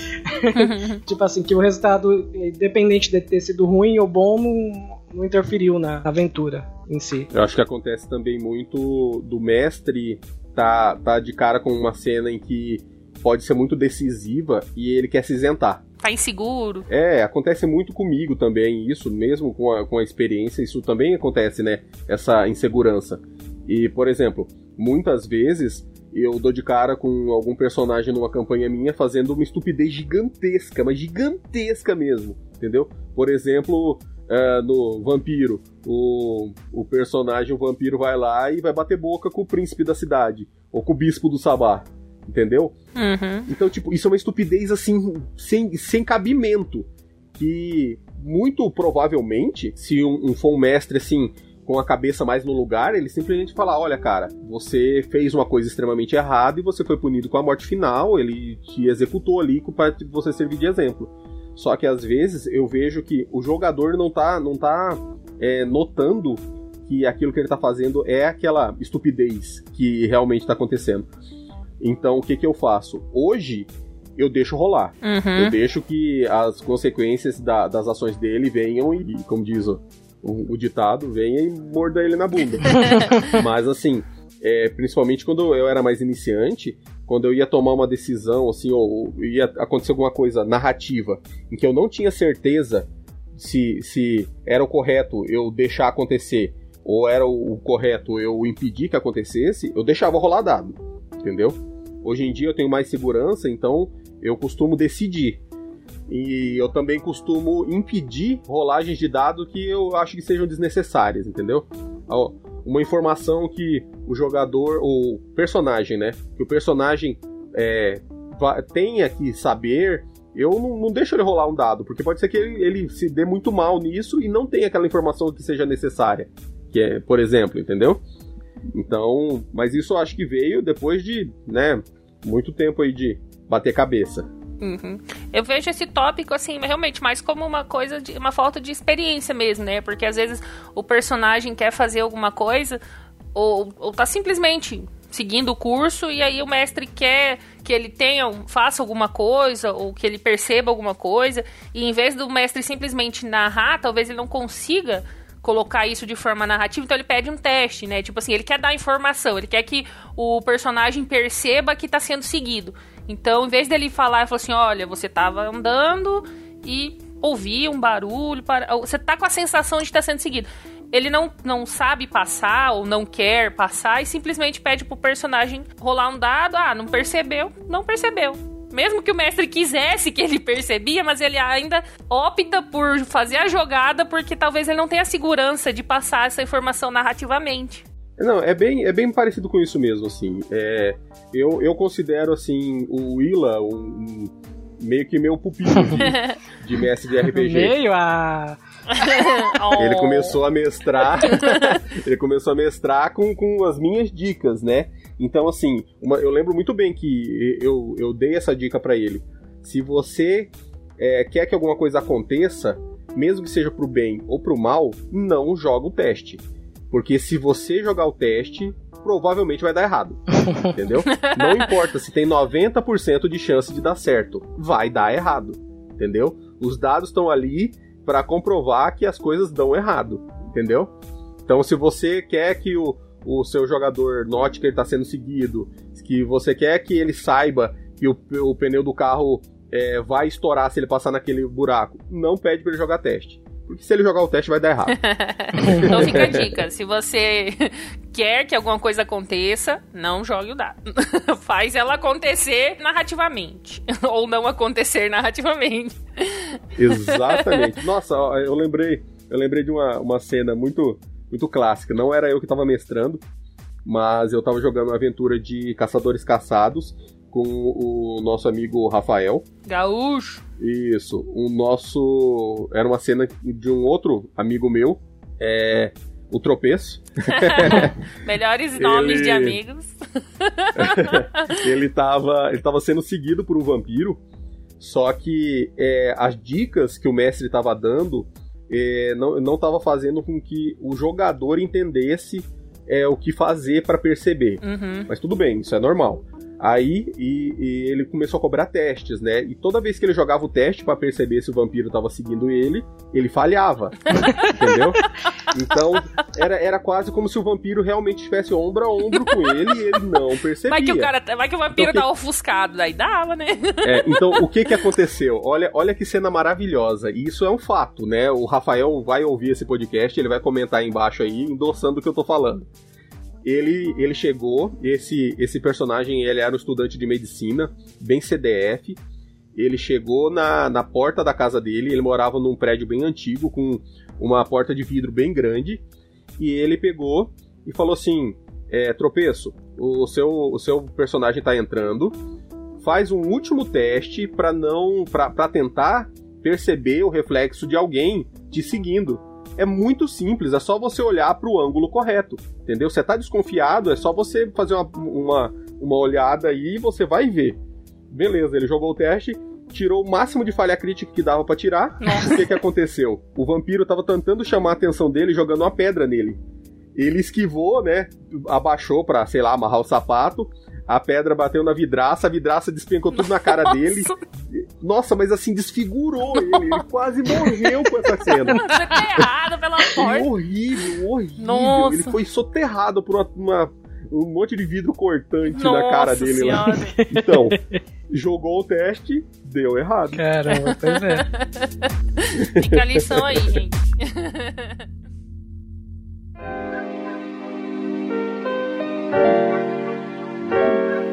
tipo assim, que o resultado, independente de ter sido ruim ou bom, não, não interferiu na aventura em si. Eu acho que acontece também muito do mestre tá, tá de cara com uma cena em que pode ser muito decisiva e ele quer se isentar. Tá inseguro. É, acontece muito comigo também, isso, mesmo com a, com a experiência, isso também acontece, né? Essa insegurança. E, por exemplo, muitas vezes eu dou de cara com algum personagem numa campanha minha fazendo uma estupidez gigantesca, mas gigantesca mesmo, entendeu? Por exemplo, uh, no Vampiro, o, o personagem, o vampiro, vai lá e vai bater boca com o príncipe da cidade, ou com o bispo do Sabá, entendeu? Uhum. Então, tipo, isso é uma estupidez assim, sem, sem cabimento. Que muito provavelmente, se um, um for um mestre assim com a cabeça mais no lugar, ele simplesmente fala: olha, cara, você fez uma coisa extremamente errada e você foi punido com a morte final, ele te executou ali para você servir de exemplo. Só que às vezes eu vejo que o jogador não tá, não tá é, notando que aquilo que ele tá fazendo é aquela estupidez que realmente tá acontecendo. Então o que que eu faço? Hoje eu deixo rolar. Uhum. Eu deixo que as consequências da, das ações dele venham e, como diz o, o, o ditado, venha e morda ele na bunda. Mas assim, é, principalmente quando eu era mais iniciante, quando eu ia tomar uma decisão, assim, ou, ou ia acontecer alguma coisa narrativa em que eu não tinha certeza se, se era o correto eu deixar acontecer ou era o, o correto eu impedir que acontecesse, eu deixava rolar dado, entendeu? Hoje em dia eu tenho mais segurança, então eu costumo decidir. E eu também costumo impedir rolagens de dado que eu acho que sejam desnecessárias, entendeu? Uma informação que o jogador, o personagem, né? Que o personagem é, tenha que saber, eu não, não, deixo ele rolar um dado, porque pode ser que ele, ele se dê muito mal nisso e não tenha aquela informação que seja necessária. Que é, por exemplo, entendeu? Então, mas isso acho que veio depois de, né, muito tempo aí de bater cabeça. Uhum. Eu vejo esse tópico, assim, realmente mais como uma coisa, de uma falta de experiência mesmo, né? Porque às vezes o personagem quer fazer alguma coisa ou, ou tá simplesmente seguindo o curso e aí o mestre quer que ele tenha, faça alguma coisa ou que ele perceba alguma coisa e em vez do mestre simplesmente narrar, talvez ele não consiga colocar isso de forma narrativa, então ele pede um teste, né? Tipo assim, ele quer dar informação, ele quer que o personagem perceba que está sendo seguido. Então, em vez dele falar, ele falou assim: olha, você estava andando e ouvi um barulho, para... você tá com a sensação de estar tá sendo seguido. Ele não, não sabe passar ou não quer passar e simplesmente pede pro personagem rolar um dado. Ah, não percebeu? Não percebeu. Mesmo que o mestre quisesse que ele percebia, mas ele ainda opta por fazer a jogada porque talvez ele não tenha segurança de passar essa informação narrativamente. Não, é bem, é bem parecido com isso mesmo, assim. É, eu, eu considero, assim, o Willa um, meio que meu pupilo de, de mestre de RPG. Meio a. Ele começou a mestrar. ele começou a mestrar com, com as minhas dicas, né? Então, assim, uma, eu lembro muito bem que eu, eu dei essa dica para ele. Se você é, quer que alguma coisa aconteça, mesmo que seja pro bem ou pro mal, não joga o teste. Porque se você jogar o teste, provavelmente vai dar errado. Entendeu? Não importa se tem 90% de chance de dar certo, vai dar errado. Entendeu? Os dados estão ali para comprovar que as coisas dão errado. Entendeu? Então, se você quer que o, o seu jogador note que ele está sendo seguido, que você quer que ele saiba que o, o pneu do carro é, vai estourar se ele passar naquele buraco, não pede para ele jogar teste. Porque se ele jogar o teste vai dar errado. então fica a dica. Se você quer que alguma coisa aconteça, não jogue o dado. Faz ela acontecer narrativamente. Ou não acontecer narrativamente. Exatamente. Nossa, eu lembrei. Eu lembrei de uma, uma cena muito, muito clássica. Não era eu que estava mestrando, mas eu estava jogando uma aventura de caçadores caçados com o nosso amigo Rafael. Gaúcho. Isso. O nosso. Era uma cena de um outro amigo meu. É. O Tropeço. Melhores nomes ele... de amigos. ele, tava, ele tava sendo seguido por um vampiro. Só que é, as dicas que o mestre estava dando é, não, não tava fazendo com que o jogador entendesse é, o que fazer para perceber. Uhum. Mas tudo bem, isso é normal. Aí e, e ele começou a cobrar testes, né? E toda vez que ele jogava o teste para perceber se o vampiro tava seguindo ele, ele falhava. entendeu? Então era, era quase como se o vampiro realmente estivesse ombro a ombro com ele e ele não percebia. Vai que o, cara, vai que o vampiro então, tá ofuscado, daí dava, né? É, então o que que aconteceu? Olha, olha que cena maravilhosa. E isso é um fato, né? O Rafael vai ouvir esse podcast, ele vai comentar aí embaixo aí, endossando o que eu tô falando ele, ele chegou, esse, esse personagem ele era um estudante de medicina, bem CDF. Ele chegou na, na porta da casa dele, ele morava num prédio bem antigo, com uma porta de vidro bem grande. E ele pegou e falou assim: é, Tropeço, o seu, o seu personagem tá entrando, faz um último teste para não para tentar perceber o reflexo de alguém te seguindo é muito simples, é só você olhar para o ângulo correto, entendeu? Você tá desconfiado, é só você fazer uma, uma, uma olhada aí e você vai ver. Beleza, ele jogou o teste, tirou o máximo de falha crítica que dava para tirar. O que que aconteceu? O vampiro tava tentando chamar a atenção dele jogando uma pedra nele. Ele esquivou, né? Abaixou pra, sei lá, amarrar o sapato. A pedra bateu na vidraça, a vidraça despencou tudo na cara Nossa. dele. Nossa, mas assim, desfigurou ele. Ele quase morreu com essa cena. Soterrado pela porta. Horrível, horrível. Nossa. Ele foi soterrado por uma, uma um monte de vidro cortante Nossa na cara dele senhora. lá. Então, jogou o teste, deu errado. Caramba, pois é. Fica a lição aí, gente.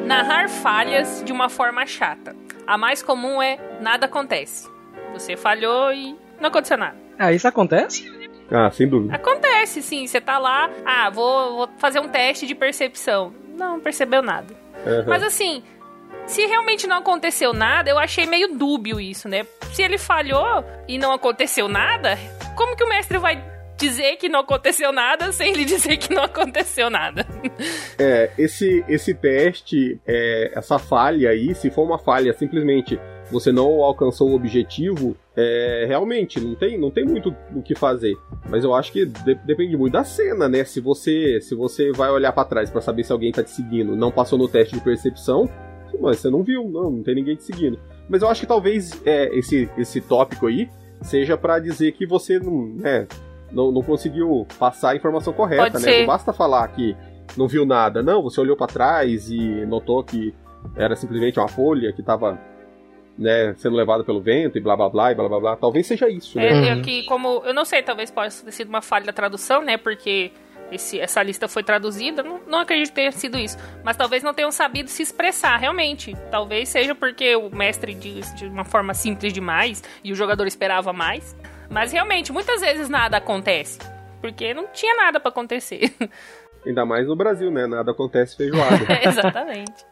Narrar falhas de uma forma chata. A mais comum é nada acontece. Você falhou e não aconteceu nada. Ah, isso acontece? Ah, sem dúvida. Acontece, sim. Você tá lá, ah, vou, vou fazer um teste de percepção. Não percebeu nada. Uhum. Mas assim, se realmente não aconteceu nada, eu achei meio dúbio isso, né? Se ele falhou e não aconteceu nada, como que o mestre vai dizer que não aconteceu nada sem ele dizer que não aconteceu nada. É, esse, esse teste, é, essa falha aí, se for uma falha simplesmente você não alcançou o objetivo, é, realmente não tem, não tem muito o que fazer. Mas eu acho que de, depende muito da cena, né? Se você se você vai olhar para trás para saber se alguém tá te seguindo, não passou no teste de percepção, mas você não viu, não, não tem ninguém te seguindo. Mas eu acho que talvez é, esse, esse tópico aí seja para dizer que você não, é, não, não conseguiu passar a informação correta, Pode né? ser. Não basta falar que não viu nada. Não, você olhou para trás e notou que era simplesmente uma folha que estava né, sendo levada pelo vento e blá blá blá e blá blá blá. Talvez seja isso, né? É, é que como eu não sei, talvez possa ter sido uma falha da tradução, né? Porque esse, essa lista foi traduzida, não, não acredito que tenha sido isso. Mas talvez não tenham sabido se expressar, realmente. Talvez seja porque o mestre diz de uma forma simples demais e o jogador esperava mais. Mas realmente, muitas vezes nada acontece. Porque não tinha nada para acontecer. Ainda mais no Brasil, né? Nada acontece feijoada. Exatamente.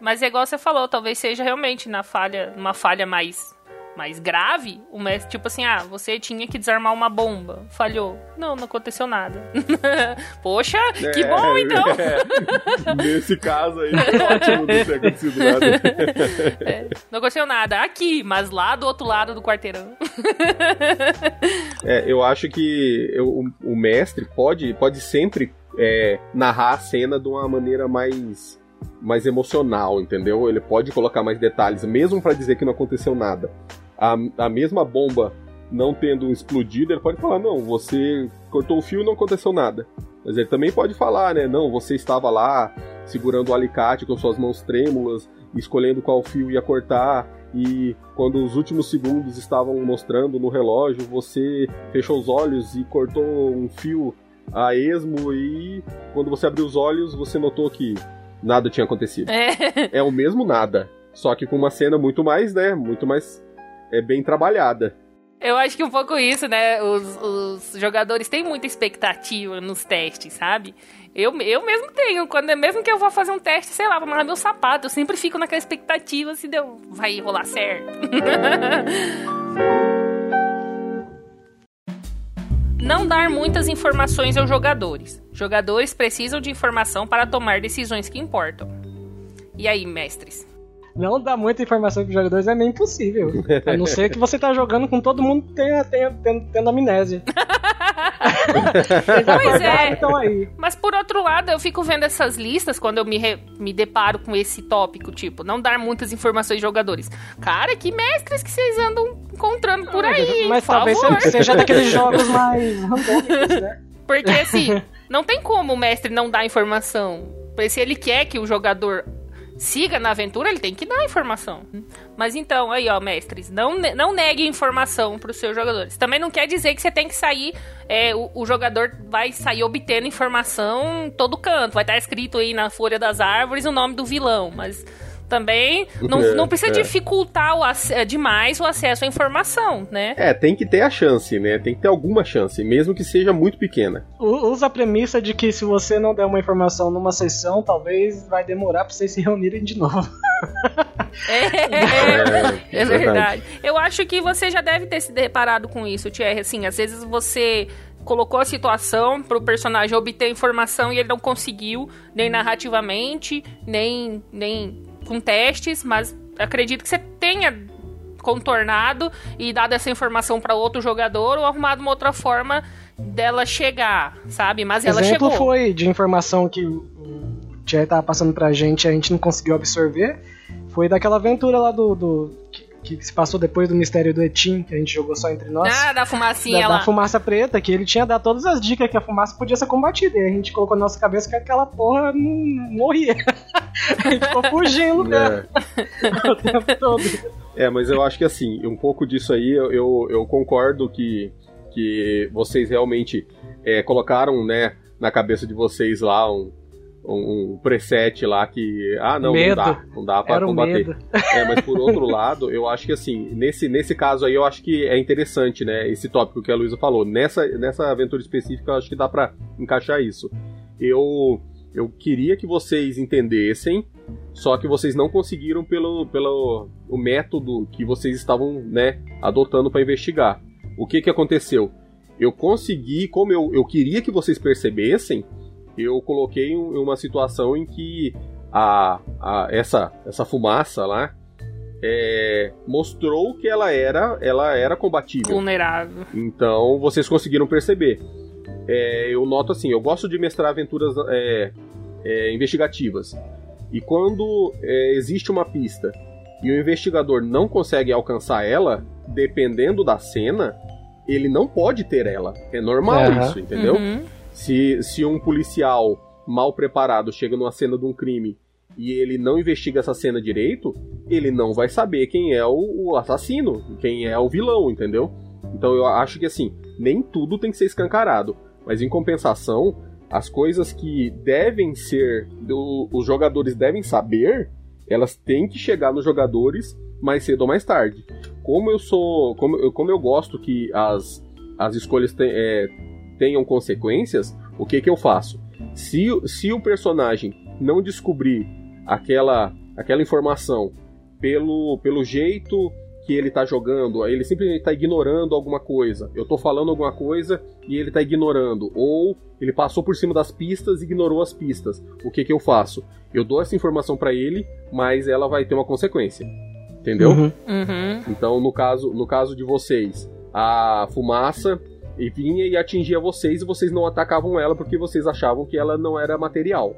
Mas é igual você falou, talvez seja realmente na falha, uma falha mais mais grave, o mestre, tipo assim, ah, você tinha que desarmar uma bomba. Falhou. Não, não aconteceu nada. Poxa, é, que bom então! É. Nesse caso aí, ótimo não ter acontecido nada. É, não aconteceu nada aqui, mas lá do outro lado do quarteirão. é, eu acho que eu, o, o, mestre pode, pode sempre é, narrar a cena de uma maneira mais mais emocional, entendeu? Ele pode colocar mais detalhes, mesmo para dizer que não aconteceu nada a, a mesma bomba não tendo explodido, ele pode falar: não, você cortou o fio e não aconteceu nada. Mas ele também pode falar, né? Não, você estava lá segurando o alicate com suas mãos trêmulas, escolhendo qual fio ia cortar, e quando os últimos segundos estavam mostrando no relógio, você fechou os olhos e cortou um fio a esmo, e quando você abriu os olhos, você notou que nada tinha acontecido. É, é o mesmo nada, só que com uma cena muito mais, né? Muito mais é bem trabalhada. Eu acho que um pouco isso, né? Os, os, jogadores têm muita expectativa nos testes, sabe? Eu, eu mesmo tenho. Quando mesmo que eu vou fazer um teste, sei lá, vou amarrar meu sapato, eu sempre fico naquela expectativa se deu, vai rolar certo. Não dar muitas informações aos jogadores. Jogadores precisam de informação para tomar decisões que importam. E aí, mestres? Não dar muita informação pros jogadores é meio impossível. A não ser que você tá jogando com todo mundo tenha, tenha, tendo, tendo amnésia. pois é. aí. Mas por outro lado, eu fico vendo essas listas quando eu me, re, me deparo com esse tópico, tipo, não dar muitas informações aos jogadores. Cara, que mestres que vocês andam encontrando por aí. Mas por talvez favor. seja daqueles jogos mais randômicos, né? Porque assim, não tem como o mestre não dar informação. Se ele quer que o jogador siga na aventura, ele tem que dar informação. Mas então, aí ó, mestres, não, não negue informação para os seus jogadores. Também não quer dizer que você tem que sair, é, o, o, jogador vai sair obtendo informação todo canto. Vai estar escrito aí na folha das árvores o nome do vilão, mas também não, é, não precisa é. dificultar o é, demais o acesso à informação, né? É, tem que ter a chance, né? Tem que ter alguma chance, mesmo que seja muito pequena. Usa a premissa de que se você não der uma informação numa sessão, talvez vai demorar para vocês se reunirem de novo. É, é, é, verdade. Eu acho que você já deve ter se deparado com isso, Thierry. Assim, às vezes você colocou a situação para o personagem obter informação e ele não conseguiu, nem narrativamente, nem, nem com testes, mas acredito que você tenha contornado e dado essa informação para outro jogador ou arrumado uma outra forma dela chegar, sabe? Mas ela Exemplo chegou. foi de informação que o Thierry tava passando pra gente e a gente não conseguiu absorver. Foi daquela aventura lá do, do que se passou depois do mistério do Etim, que a gente jogou só entre nós. Ah, da fumacinha da, lá. Da fumaça preta, que ele tinha dado todas as dicas que a fumaça podia ser combatida. E a gente colocou na nossa cabeça que aquela porra não morria. a gente ficou fugindo dela é. o tempo todo. É, mas eu acho que assim, um pouco disso aí, eu, eu, eu concordo que, que vocês realmente é, colocaram, né, na cabeça de vocês lá um, um, preset lá que. Ah, não, medo. não dá. Não dá pra Era combater. É, mas por outro lado, eu acho que assim, nesse, nesse caso aí, eu acho que é interessante, né? Esse tópico que a Luísa falou. Nessa, nessa aventura específica, eu acho que dá pra encaixar isso. Eu. Eu queria que vocês entendessem, só que vocês não conseguiram pelo, pelo o método que vocês estavam, né, adotando para investigar. O que que aconteceu? Eu consegui, como eu, eu queria que vocês percebessem, eu coloquei em uma situação em que a, a essa, essa fumaça lá é, mostrou que ela era, ela era combatível. Vulnerável. Então vocês conseguiram perceber. É, eu noto assim, eu gosto de mestrar aventuras é, é investigativas. E quando é, existe uma pista e o investigador não consegue alcançar ela, dependendo da cena, ele não pode ter ela. É normal uhum. isso, entendeu? Uhum. Se, se um policial mal preparado chega numa cena de um crime e ele não investiga essa cena direito, ele não vai saber quem é o, o, assassino, quem é o vilão, entendeu? Então eu acho que assim, nem tudo tem que ser escancarado, mas em compensação, as coisas que devem ser, do, os jogadores devem saber, elas têm que chegar nos jogadores mais cedo ou mais tarde. Como eu sou, como, eu, como eu gosto que as, as escolhas te, é, tenham consequências, o que que eu faço? Se, se o personagem não descobrir aquela aquela informação pelo, pelo jeito que ele tá jogando, ele simplesmente tá ignorando alguma coisa. Eu tô falando alguma coisa e ele tá ignorando. Ou ele passou por cima das pistas e ignorou as pistas. O que que eu faço? Eu dou essa informação para ele, mas ela vai ter uma consequência. Entendeu? Uhum. Uhum. Então, no caso, no caso de vocês, a fumaça e vinha e atingia vocês e vocês não atacavam ela porque vocês achavam que ela não era material.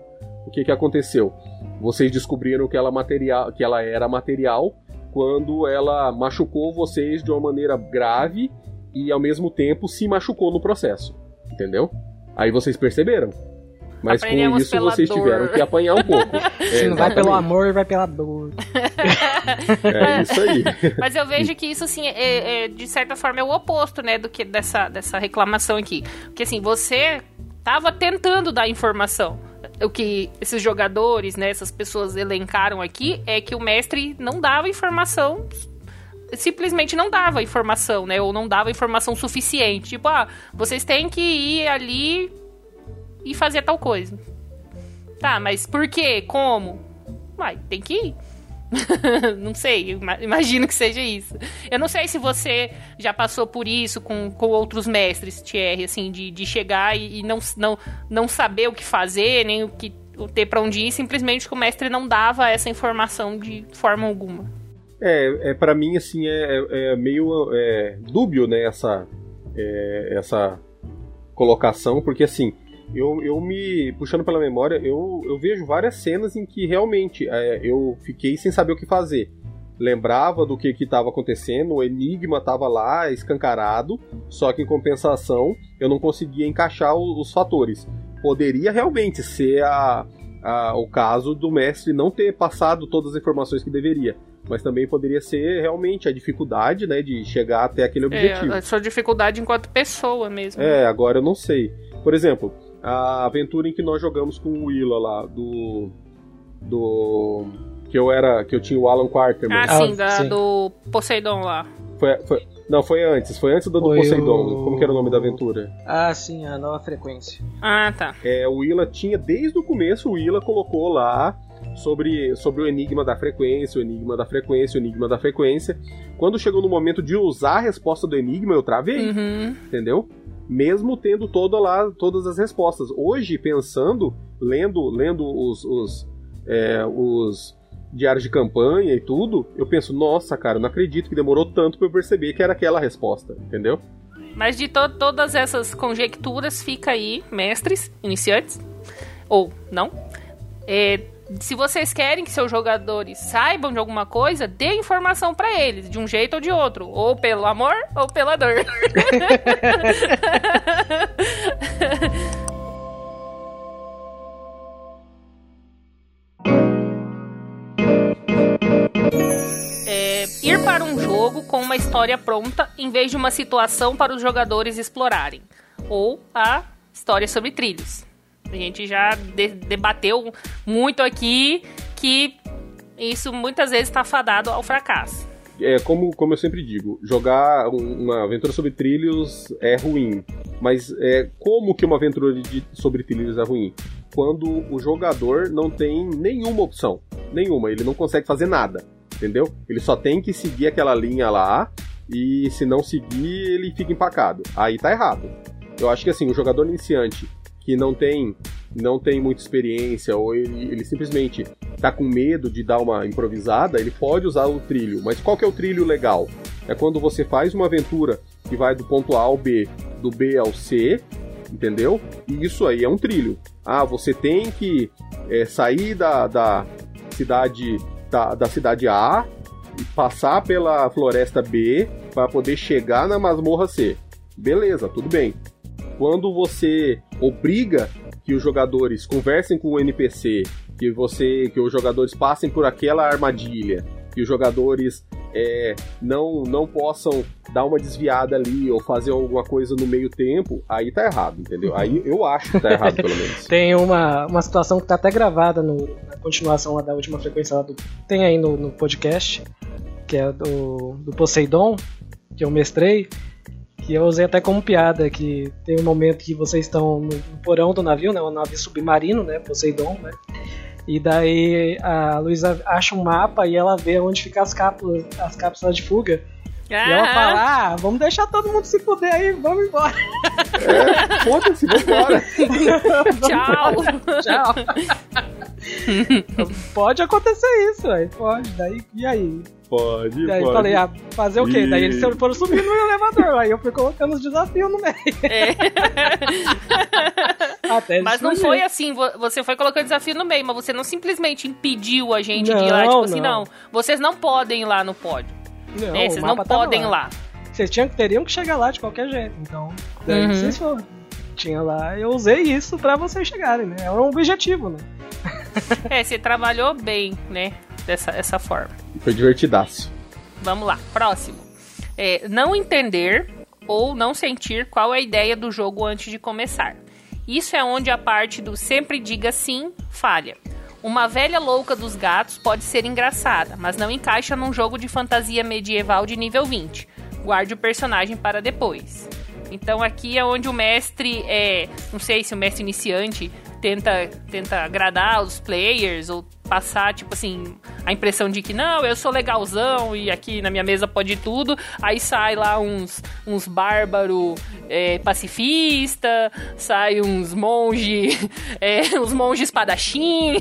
O que que aconteceu? Vocês descobriram que ela, material, que ela era material quando ela machucou vocês de uma maneira grave e ao mesmo tempo se machucou no processo. Entendeu? Aí vocês perceberam. Mas Aprendemos com isso vocês dor. tiveram que apanhar um pouco. Se É, não vai pelo amor, vai pela dor. É isso aí. Mas eu vejo que isso, assim, é, é, de certa forma é o oposto, né, do que dessa, dessa reclamação aqui. Porque, assim, você tava tentando dar informação. O que esses jogadores, né, essas pessoas elencaram aqui é que o mestre não dava informação simplesmente não dava informação, né? Ou não dava informação suficiente. Tipo, ah, vocês têm que ir ali e fazer tal coisa. Tá, mas por quê? Como? Vai, tem que ir. não sei, ima- imagino que seja isso. Eu não sei se você já passou por isso com, com outros mestres, Thierry, assim, de, de chegar e, e não, não, não saber o que fazer, nem o que ter pra onde ir, simplesmente que o mestre não dava essa informação de forma alguma. É, é para mim assim é, é- é meio é, dúbio né essa é, essa colocação porque assim eu, eu me puxando pela memória eu, eu vejo várias cenas em que realmente é, eu fiquei sem saber o que fazer lembrava do que estava acontecendo o enigma estava lá escancarado só que em compensação eu não conseguia encaixar o- os fatores poderia realmente ser a, a- o caso do mestre não ter passado todas as informações que deveria mas também poderia ser realmente a dificuldade, né, de chegar até aquele objetivo. É, a sua dificuldade enquanto pessoa mesmo. É, agora eu não sei. Por exemplo, a aventura em que nós jogamos com o Willa lá, do. Do. Que eu era. Que eu tinha o Alan Quarterman. Ah, Ah, sim, da, sim. do Poseidon lá. Foi, foi- não, foi antes. Foi antes do, do Foi Poseidon. o- Como que era o nome da aventura? Ah, sim, a nova frequência. Ah, tá. É, o Willa tinha, desde o começo, o Willa colocou lá sobre, sobre o enigma da frequência, o enigma da frequência, o enigma da frequência. Quando chegou no momento de usar a resposta do enigma, eu travei. Uhum. entendeu? Mesmo tendo toda lá, todas as respostas. Hoje, pensando, lendo, lendo os, os, é, os diários de campanha e tudo, eu penso, nossa, cara, não acredito que demorou tanto pra eu perceber que era aquela resposta, entendeu? Mas de to- todas essas conjecturas, fica aí, mestres, iniciantes, ou não. É, se vocês querem que seus jogadores saibam de alguma coisa, dê informação pra eles, de um jeito ou de outro. Ou pelo amor, ou pela dor. É, ir para um jogo com uma história pronta em vez de uma situação para os jogadores explorarem. Ou a história sobre trilhos. A gente já de- debateu muito aqui que isso muitas vezes está fadado ao fracasso. É como, como eu sempre digo, jogar um- uma aventura sobre trilhos é ruim. Mas é como que uma aventura de- sobre trilhos é ruim? Quando o jogador não tem nenhuma opção. Nenhuma, ele não consegue fazer nada. Entendeu? Ele só tem que seguir aquela linha lá. E se não seguir, ele fica empacado. Aí tá errado. Eu acho que assim, o jogador iniciante que não tem não tem muita experiência ou ele, ele simplesmente tá com medo de dar uma improvisada, ele pode usar o trilho. Mas qual que é o trilho legal? É quando você faz uma aventura que vai do ponto A ao B, do B ao C, entendeu? E isso aí é um trilho. Ah, você tem que é, sair da, da cidade da, da cidade A e passar pela floresta B para poder chegar na masmorra C. Beleza, tudo bem. Quando você obriga que os jogadores conversem com o NPC, que você, que os jogadores passem por aquela armadilha, que os jogadores é, não não possam dar uma desviada ali ou fazer alguma coisa no meio tempo, aí tá errado, entendeu? Aí eu acho que tá errado, pelo menos. Tem uma, uma situação que tá até gravada no, na continuação lá da última frequência lá do. Tem aí no, no podcast, que é do, do Poseidon, que eu mestrei, que eu usei até como piada, que tem um momento que vocês estão no, porão do navio, né? Um navio submarino, né? Poseidon, né? E daí a Luísa acha um mapa e ela vê onde ficam as cápsulas, as cápsulas de fuga. E ela fala, ah, vamos deixar todo mundo se fuder aí, vamos embora. É, foda-se, vambora. Tchau. Tchau. pode acontecer isso, aí pode. Daí, e aí? Pode, E aí eu pode. falei, ah, fazer o quê? Daí eles foram subindo no elevador, aí eu fui colocando os desafios no meio. É. Mas não foi assim, vo- você foi colocando desafio no meio, mas você não simplesmente impediu a gente de ir lá, Não, tipo assim, não. não. Vocês não podem ir lá no pódio. Não, né? Vocês não podem ir lá. Vocês tinham, teriam que chegar lá de qualquer jeito, então. Daí Uhum. vocês foram. Tinha lá, eu usei isso pra vocês chegarem, né? Era um objetivo, né? É, você trabalhou bem, né? Dessa essa forma. Foi divertidaço. Vamos lá, próximo. É, não entender ou não sentir qual é a ideia do jogo antes de começar. Isso é onde a parte do sempre diga sim falha. Uma velha louca dos gatos pode ser engraçada, mas não encaixa num jogo de fantasia medieval de nível 20. Guarde o personagem para depois. Então aqui é onde o mestre é, não sei se o mestre iniciante tenta tenta agradar os players ou passar tipo assim a impressão de que não, eu sou legalzão e aqui na minha mesa pode tudo. Aí sai lá uns uns bárbaro é, pacifista, sai uns monge, é, uns monge espadachim,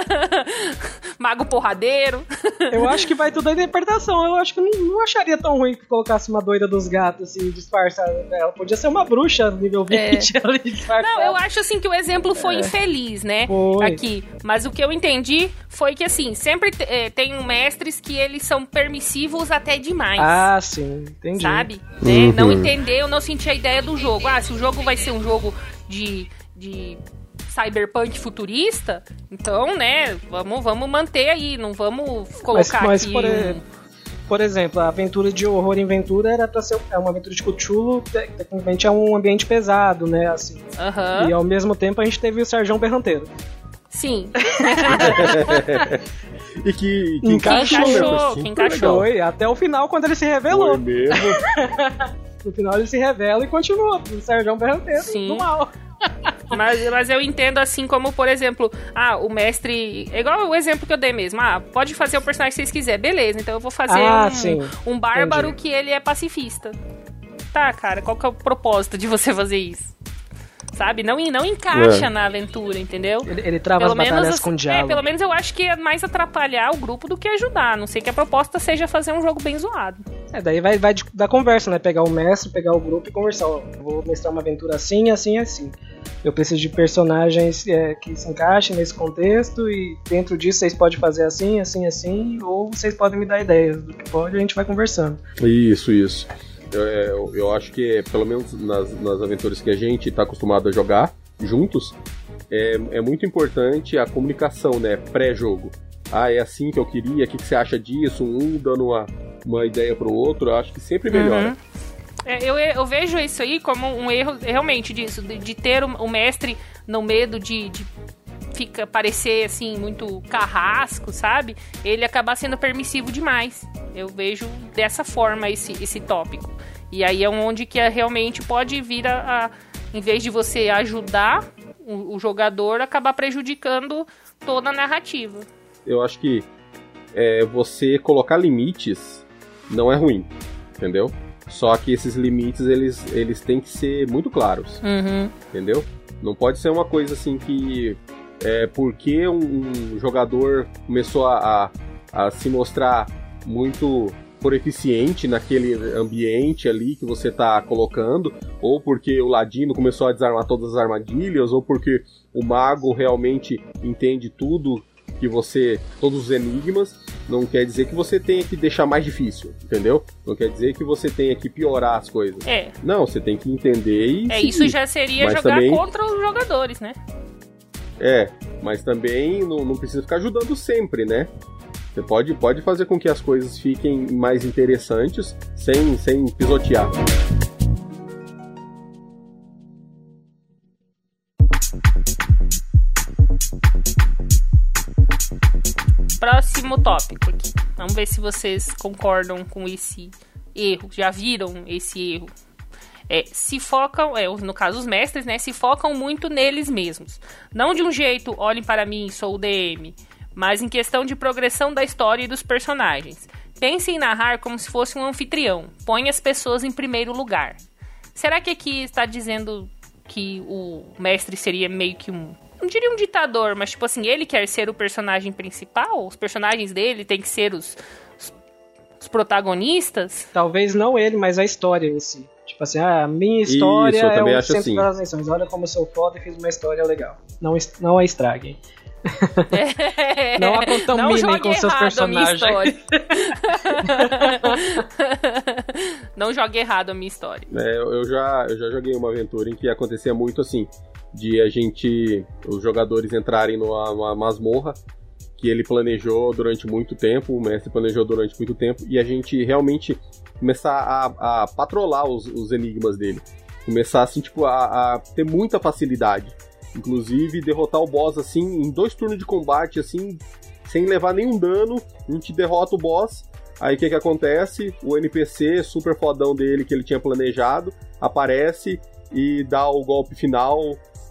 mago porradeiro. Eu acho que vai tudo da interpretação. Eu acho que não, não acharia tão ruim que colocasse uma doida dos gatos assim, disfarçada. Ela podia ser uma bruxa nível 20 ali, disfarçada. Não, eu acho assim que o exemplo foi infeliz, né? É. Foi. Aqui. Mas o que eu entendi foi que assim, sempre eh, tem mestres que eles são permissivos até demais. Ah, sim, entendi. Sabe? Né? Uhum. Não entendeu, não sentir a ideia do jogo. Ah, se o jogo vai ser um jogo de. de cyberpunk futurista, então, né, vamos, vamos manter aí, não vamos colocar mas aqui por, um- por exemplo, a aventura de horror em aventura era pra ser é uma aventura de Cthulhu, te- tecnicamente é um ambiente pesado, né, assim. Aham. E ao mesmo tempo a gente teve o Serjão Berranteiro. Sim, E que, que Encaixou, encaixou, né? encaixou, Foi que encaixou. legal. Foi, até o final, quando ele se revelou. Foi mesmo. No final ele se revela e continua. O Serjão Berranteiro Sim. do mal. Mas, mas eu entendo assim como, por exemplo, ah, o mestre. é Igual o exemplo que eu dei mesmo. Ah, pode fazer o personagem que vocês quiserem. Beleza, então eu vou fazer Ah, um, sim. um bárbaro Entendi. que ele é pacifista. Tá, cara, qual que é o propósito de você fazer isso? Sabe? Não, não encaixa É. na aventura, entendeu? Ele, ele trava as batalhas assim, com é, diálogo. pelo menos eu acho que é mais atrapalhar o grupo do que ajudar. A não sei que a proposta seja fazer um jogo bem zoado. É, daí vai, vai da conversa, né? Pegar o mestre, pegar o grupo e conversar. Ó, vou mestrar uma aventura assim, assim, assim. Eu preciso de personagens é, que se encaixem nesse contexto e dentro disso vocês podem fazer assim, assim, assim, ou vocês podem me dar ideias do que pode e a gente vai conversando. Isso, isso. Eu, eu, eu acho que, pelo menos nas, nas aventuras que a gente está acostumado a jogar juntos, é, é muito importante a comunicação, né? Pré-jogo. Ah, é assim que eu queria, o que, que você acha disso? Um dando uma, uma ideia pro outro, eu acho que sempre melhora. Uhum. É, eu, eu vejo isso aí como um erro realmente disso, de, de ter o, o mestre no medo de, de fica parecer assim muito carrasco, sabe? Ele acabar sendo permissivo demais. Eu vejo dessa forma esse, esse tópico. E aí é onde que é, realmente pode vir a, a- em vez de você ajudar o, o jogador, acabar prejudicando toda a narrativa. Eu acho que é, você colocar limites não é ruim, entendeu? Só que esses limites, eles, eles têm que ser muito claros. Uhum. entendeu? Não pode ser uma coisa assim que é porque um, um jogador começou a, a, a se mostrar muito proeficiente naquele ambiente ali que você tá colocando, ou porque o ladino começou a desarmar todas as armadilhas, ou porque o mago realmente entende tudo que você, todos os enigmas, não quer dizer que você tenha que deixar mais difícil, entendeu? Não quer dizer que você tenha que piorar as coisas. É, Não, você tem que entender e é seguir. isso já seria Mas jogar também- contra os jogadores, né? É, mas também não, não precisa ficar ajudando sempre, né? Você pode, pode fazer com que as coisas fiquem mais interessantes sem, sem pisotear. Próximo tópico aqui. Vamos ver se vocês concordam com esse erro. Já viram esse erro? É, se focam, é, no caso os mestres, né, se focam muito neles mesmos. Não de um jeito, olhem para mim, sou o DM, mas em questão de progressão da história e dos personagens. Pense em narrar como se fosse um anfitrião. Põe as pessoas em primeiro lugar. Será que aqui está dizendo que o mestre seria meio que um. Não diria um ditador, mas tipo assim, ele quer ser o personagem principal? Os personagens dele têm que ser os, os protagonistas? Talvez não ele, mas a história em si. Tipo assim, ah, a minha história Isso, é o centro assim. das atenções. Olha como eu sou foda e fiz uma história legal. Não, não a estraguem. É, não a contaminem com seus personagens. não jogue errado a minha história. É, eu, já, eu já joguei uma aventura em que acontecia muito assim, de a gente, os jogadores entrarem numa, numa masmorra que ele planejou durante muito tempo, o mestre planejou durante muito tempo, e a gente realmente começar a, a patrolar os, os enigmas dele. Começar, assim, tipo, a, a ter muita facilidade. Inclusive, derrotar o boss, assim, em dois turnos de combate, assim, sem levar nenhum dano, a gente derrota o boss. Aí o que que acontece? O NPC super fodão dele que ele tinha planejado aparece e dá o golpe final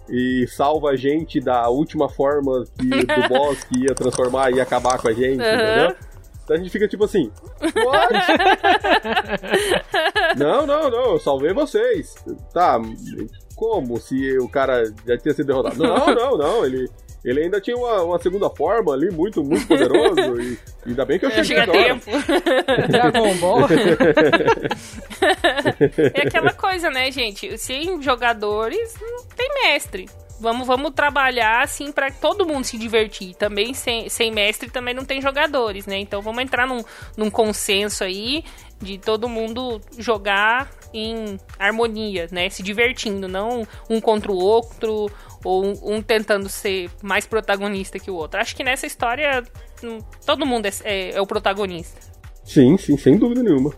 e salva a gente da última forma que, do boss que ia transformar e acabar com a gente, uhum. entendeu? Então a gente fica tipo assim, What? não, não, não, eu salvei vocês. Tá, como se o cara já tinha sido derrotado? Não, não, não, ele, ele ainda tinha uma, uma segunda forma ali, muito, muito poderoso. e ainda bem que eu, eu cheguei agora. tempo. Dragon Ball. é aquela coisa, né, gente? Sem jogadores, não tem mestre. Vamos, vamos trabalhar assim para todo mundo se divertir. Também sem, sem mestre também não tem jogadores, né? Então vamos entrar num, num consenso aí de todo mundo jogar em harmonia, né? Se divertindo, não um contra o outro ou um, um tentando ser mais protagonista que o outro. Acho que nessa história hum, todo mundo é, é, é o protagonista. Sim, sim, sem dúvida nenhuma.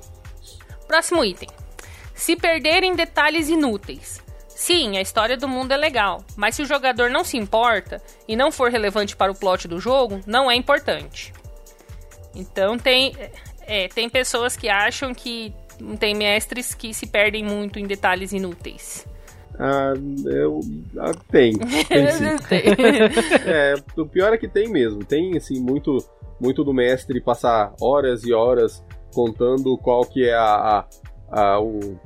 Próximo item. Se perder em detalhes inúteis. Sim, a história do mundo é legal, mas se o jogador não se importa e não for relevante para o plot do jogo, não é importante. Então tem, é, tem pessoas que acham que tem mestres que se perdem muito em detalhes inúteis. Ah, eu, ah, tem. Tem sim. é, o pior é que tem mesmo. Tem, assim, muito, muito do mestre passar horas e horas contando qual que é a, a, a o,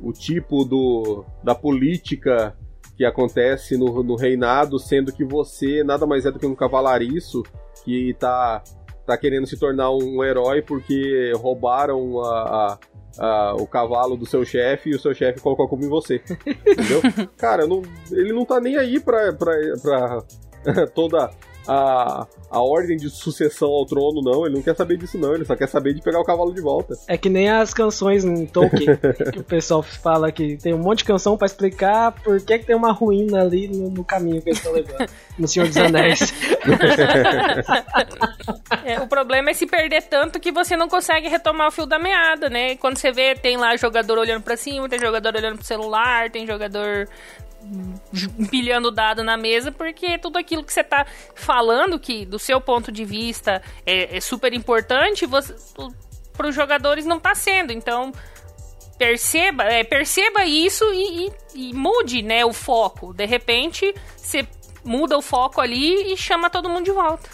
o tipo do, da política que acontece no, no reinado, sendo que você nada mais é do que um cavalariço que tá, tá querendo se tornar um herói porque roubaram a, a, a, o cavalo do seu chefe e o seu chefe colocou como em você. Entendeu? Cara, não, ele não tá nem aí pra, pra, pra toda a, a ordem de sucessão ao trono, não. Ele não quer saber disso, não. Ele só quer saber de pegar o cavalo de volta. É que nem as canções em Tolkien, que o pessoal fala que tem um monte de canção para explicar por que, que tem uma ruína ali no, no caminho que eles estão levando. No Senhor dos Anéis. é, o problema é se perder tanto que você não consegue retomar o fio da meada, né? Quando você vê, tem lá jogador olhando para cima, tem jogador olhando pro celular, tem jogador empilhando dado na mesa, porque tudo aquilo que você está falando, que do seu ponto de vista é, é super importante, para os jogadores não está sendo. Então, perceba, é, perceba isso e, e, e, mude né, o foco. De repente, você muda o foco ali e chama todo mundo de volta.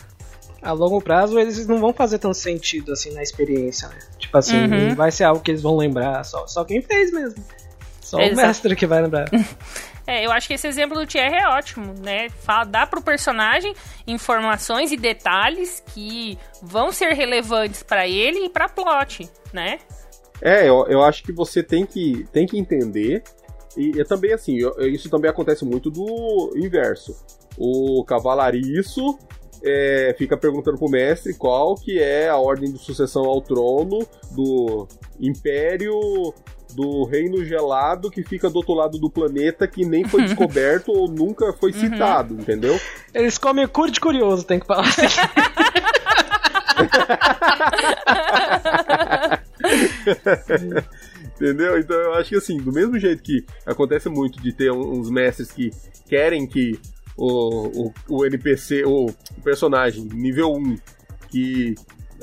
A longo prazo, eles não vão fazer tanto sentido assim na experiência, né? Tipo assim, uhum. vai ser algo que eles vão lembrar, só, só quem fez mesmo. Só Exato. o mestre que vai lembrar. É, eu acho que esse exemplo do Thierry é ótimo, né? Fala, dá pro personagem informações e detalhes que vão ser relevantes para ele e pra plot, né? É, eu, eu acho que você tem que, tem que entender. E, e também, assim, eu, isso também acontece muito do inverso. O cavalariço é, fica perguntando pro mestre qual que é a ordem de sucessão ao trono do Império do reino gelado que fica do outro lado do planeta que nem foi descoberto ou nunca foi uhum. citado, uhum. entendeu? Eles comem cu de curioso, tem que falar assim. entendeu? Então eu acho que assim, do mesmo jeito que acontece muito de ter uns mestres que querem que o, o, o NPC, o personagem nível 1, que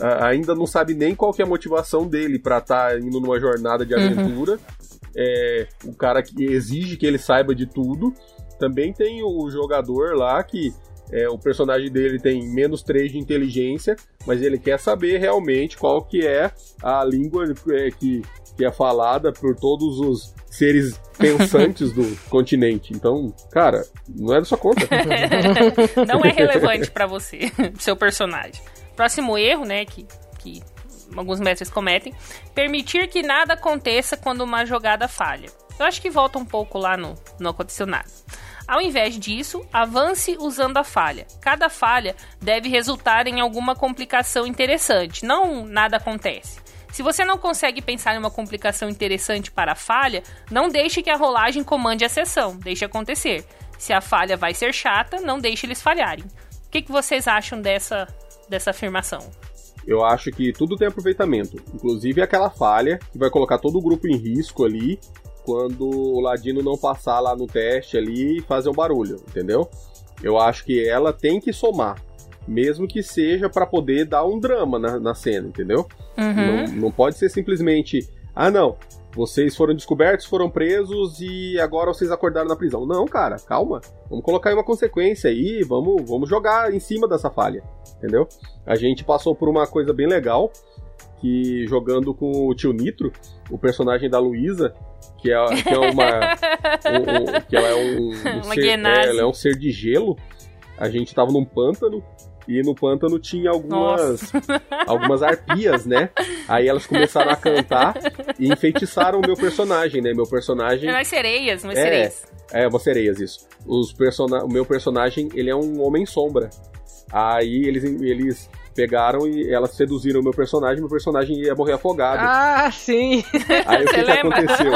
ainda não sabe nem qual é a motivação dele para estar tá indo numa jornada de uhum. aventura. Uhum. é, o cara que exige que ele saiba de tudo. Também tem o jogador lá que é, o personagem dele tem menos 3 de inteligência, mas ele quer saber realmente qual que é a língua é, que, que é falada por todos os seres pensantes do continente. Então, cara, não é da sua conta. não é relevante para você, seu personagem. Próximo erro, né, que, que alguns mestres cometem, permitir que nada aconteça quando uma jogada falha. Eu acho que volta um pouco lá no não aconteceu nada. Ao invés disso, avance usando a falha. Cada falha deve resultar em alguma complicação interessante, não nada acontece. Se você não consegue pensar em uma complicação interessante para a falha, não deixe que a rolagem comande a sessão, deixe acontecer. Se a falha vai ser chata, não deixe eles falharem. O que, que vocês acham dessa, dessa afirmação? Eu acho que tudo tem aproveitamento, inclusive aquela falha que vai colocar todo o grupo em risco ali quando o Ladino não passar lá no teste ali e fazer um barulho, entendeu? Eu acho que ela tem que somar, mesmo que seja para poder dar um drama na, na cena, entendeu? Uhum. Não, não pode ser simplesmente, ah não, vocês foram descobertos, foram presos e agora vocês acordaram na prisão. Não, cara, calma. Vamos colocar aí uma consequência aí, vamos, vamos jogar em cima dessa falha, entendeu? A gente passou por uma coisa bem legal, que jogando com o tio Nitro, o personagem da Luísa, que é, que é uma. um, um, que ela é um. um ser, é, ela é um ser de gelo. A gente tava num pântano. E no pântano tinha algumas algumas arpias, né? Aí elas começaram a cantar e enfeitiçaram o meu personagem, né? Meu personagem. Umas sereias, umas é, sereias. É, umas sereias, isso. Os persona... O meu personagem, ele é um homem sombra. Aí eles, eles pegaram e elas seduziram o meu personagem, meu personagem ia morrer afogado. Ah, sim! Aí o que, que aconteceu?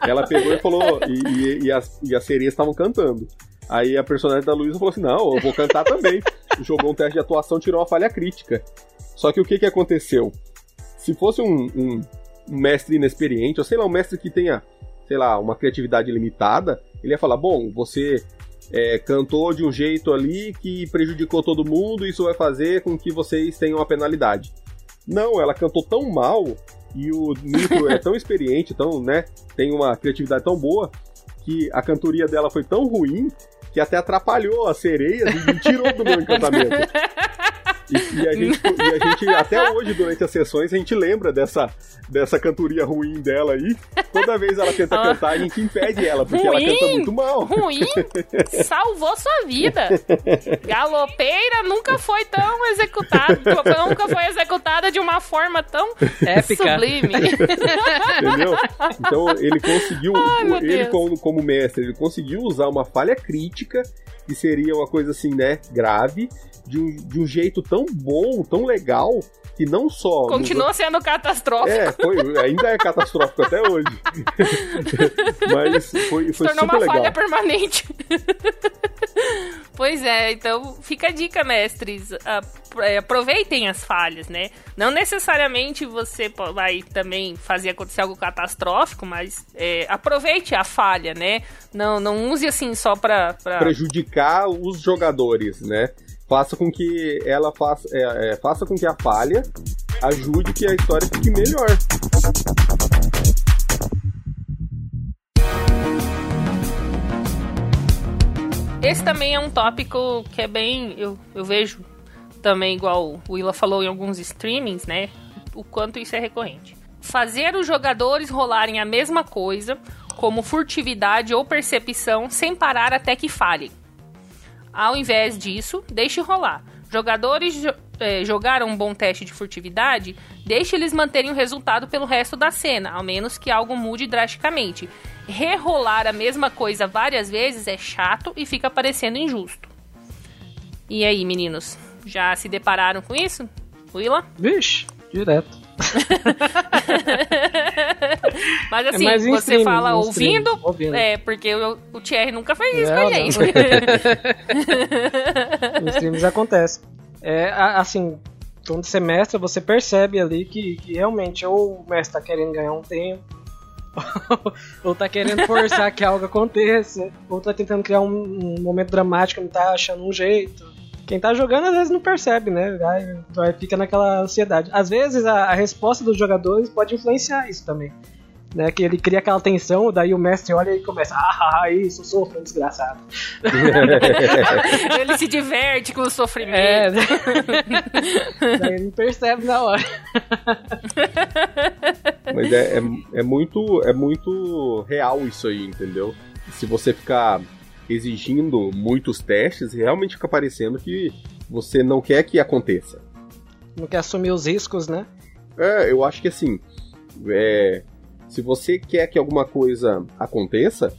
Ela pegou e falou, e, e, e as, e as sereias estavam cantando. Aí a personagem da Luísa falou assim: não, eu vou cantar também. Jogou um teste de atuação, tirou uma falha crítica. Só que o que, que aconteceu? Se fosse um, um, um mestre inexperiente, ou sei lá, um mestre que tenha, sei lá, uma criatividade limitada, ele ia falar: bom, você é, cantou de um jeito ali que prejudicou todo mundo, isso vai fazer com que vocês tenham uma penalidade. Não, ela cantou tão mal e o Nitro é tão experiente, tão, né, tem uma criatividade tão boa que a cantoria dela foi tão ruim que até atrapalhou as sereias e me tirou do meu encantamento. E, e, a gente, e, a gente, até hoje, durante as sessões, a gente lembra dessa, dessa cantoria ruim dela aí. Toda vez ela tenta cantar, a gente impede ela, porque ruim? ela canta muito mal. Ruim? Salvou sua vida. Galopeira nunca foi tão executada, nunca foi executada de uma forma tão Épica. sublime. Entendeu? Então ele conseguiu, Ai, ele como, como mestre, ele conseguiu usar uma falha crítica que seria uma coisa assim, né, grave, de um, de um jeito tão bom, tão legal, que não só. Continua sendo catastrófico. É, foi, ainda é catastrófico até hoje. Mas foi, foi Se tornou uma legal. falha permanente. pois é, então fica a dica, mestres. É, aproveitem as falhas, né? Não necessariamente você vai também fazer acontecer algo catastrófico, mas é, aproveite a falha, né? Não, não use assim só pra, pra... prejudicar os jogadores, né? Faça com que ela faça, é, é, faça com que a falha ajude que a história fique melhor. Esse também é um tópico que é bem. Eu, eu vejo também, igual o Willa falou em alguns streamings, né? O quanto isso é recorrente. Fazer os jogadores rolarem a mesma coisa, como furtividade ou percepção, sem parar até que falhem. Ao invés disso, deixe rolar. Jogadores é, jogaram um bom teste de furtividade, deixe eles manterem o resultado pelo resto da cena, ao menos que algo mude drasticamente. Rerolar a mesma coisa várias vezes é chato e fica parecendo injusto. E aí, meninos? Já se depararam com isso? Willa? Vixe, direto. Mas é assim, é você fala ouvindo, ouvindo, é, porque o, o Thierry nunca fez isso com a gente. Nos streams acontece. É, assim, quando você mestra, você percebe ali que, que realmente ou o mestre tá querendo ganhar um tempo, ou tá querendo forçar que algo aconteça, ou tá tentando criar um, um momento dramático, não tá achando um jeito quem tá jogando às vezes não percebe, né? Vai, vai fica naquela ansiedade. Às vezes a, a, resposta dos jogadores pode influenciar isso também. né? Que ele cria aquela tensão, daí o mestre olha e começa, ah, ah isso, sofra, desgraçado. ele se diverte com o sofrimento. É, daí ele percebe na hora. Mas é, é, é, muito, é muito real isso aí, entendeu? Se você ficar exigindo muitos testes, realmente fica parecendo que você não quer que aconteça. Não quer assumir os riscos, né? É, eu acho que assim, é, se você quer que alguma coisa aconteça,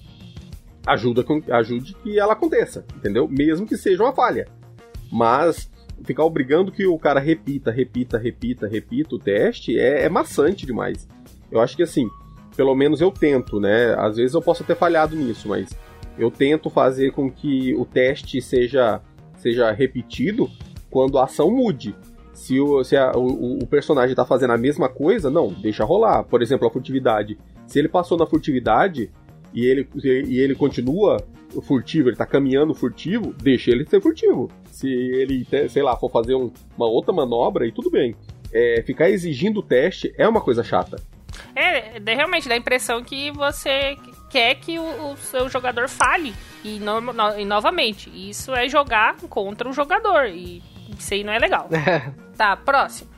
ajuda com, ajude que ela aconteça, entendeu? Mesmo que seja uma falha. Mas ficar obrigando que o cara repita, repita, repita, repita o teste é, é maçante demais. Eu acho que assim, pelo menos eu tento, né? Às vezes eu posso ter falhado nisso, mas eu tento fazer com que o teste seja, seja repetido quando a ação mude. Se, o, se a, o, o, personagem tá fazendo a mesma coisa, não, deixa rolar. Por exemplo, a furtividade. Se ele passou na furtividade e ele, e ele continua furtivo, ele tá caminhando furtivo, deixa ele ser furtivo. Se ele, sei lá, for fazer um, uma outra manobra, e tudo bem. É, ficar exigindo o teste é uma coisa chata. É, realmente dá a impressão que você quer que o, o seu jogador fale. E, no, no, e, novamente, isso é jogar contra o jogador. E isso aí não é legal. tá, próximo.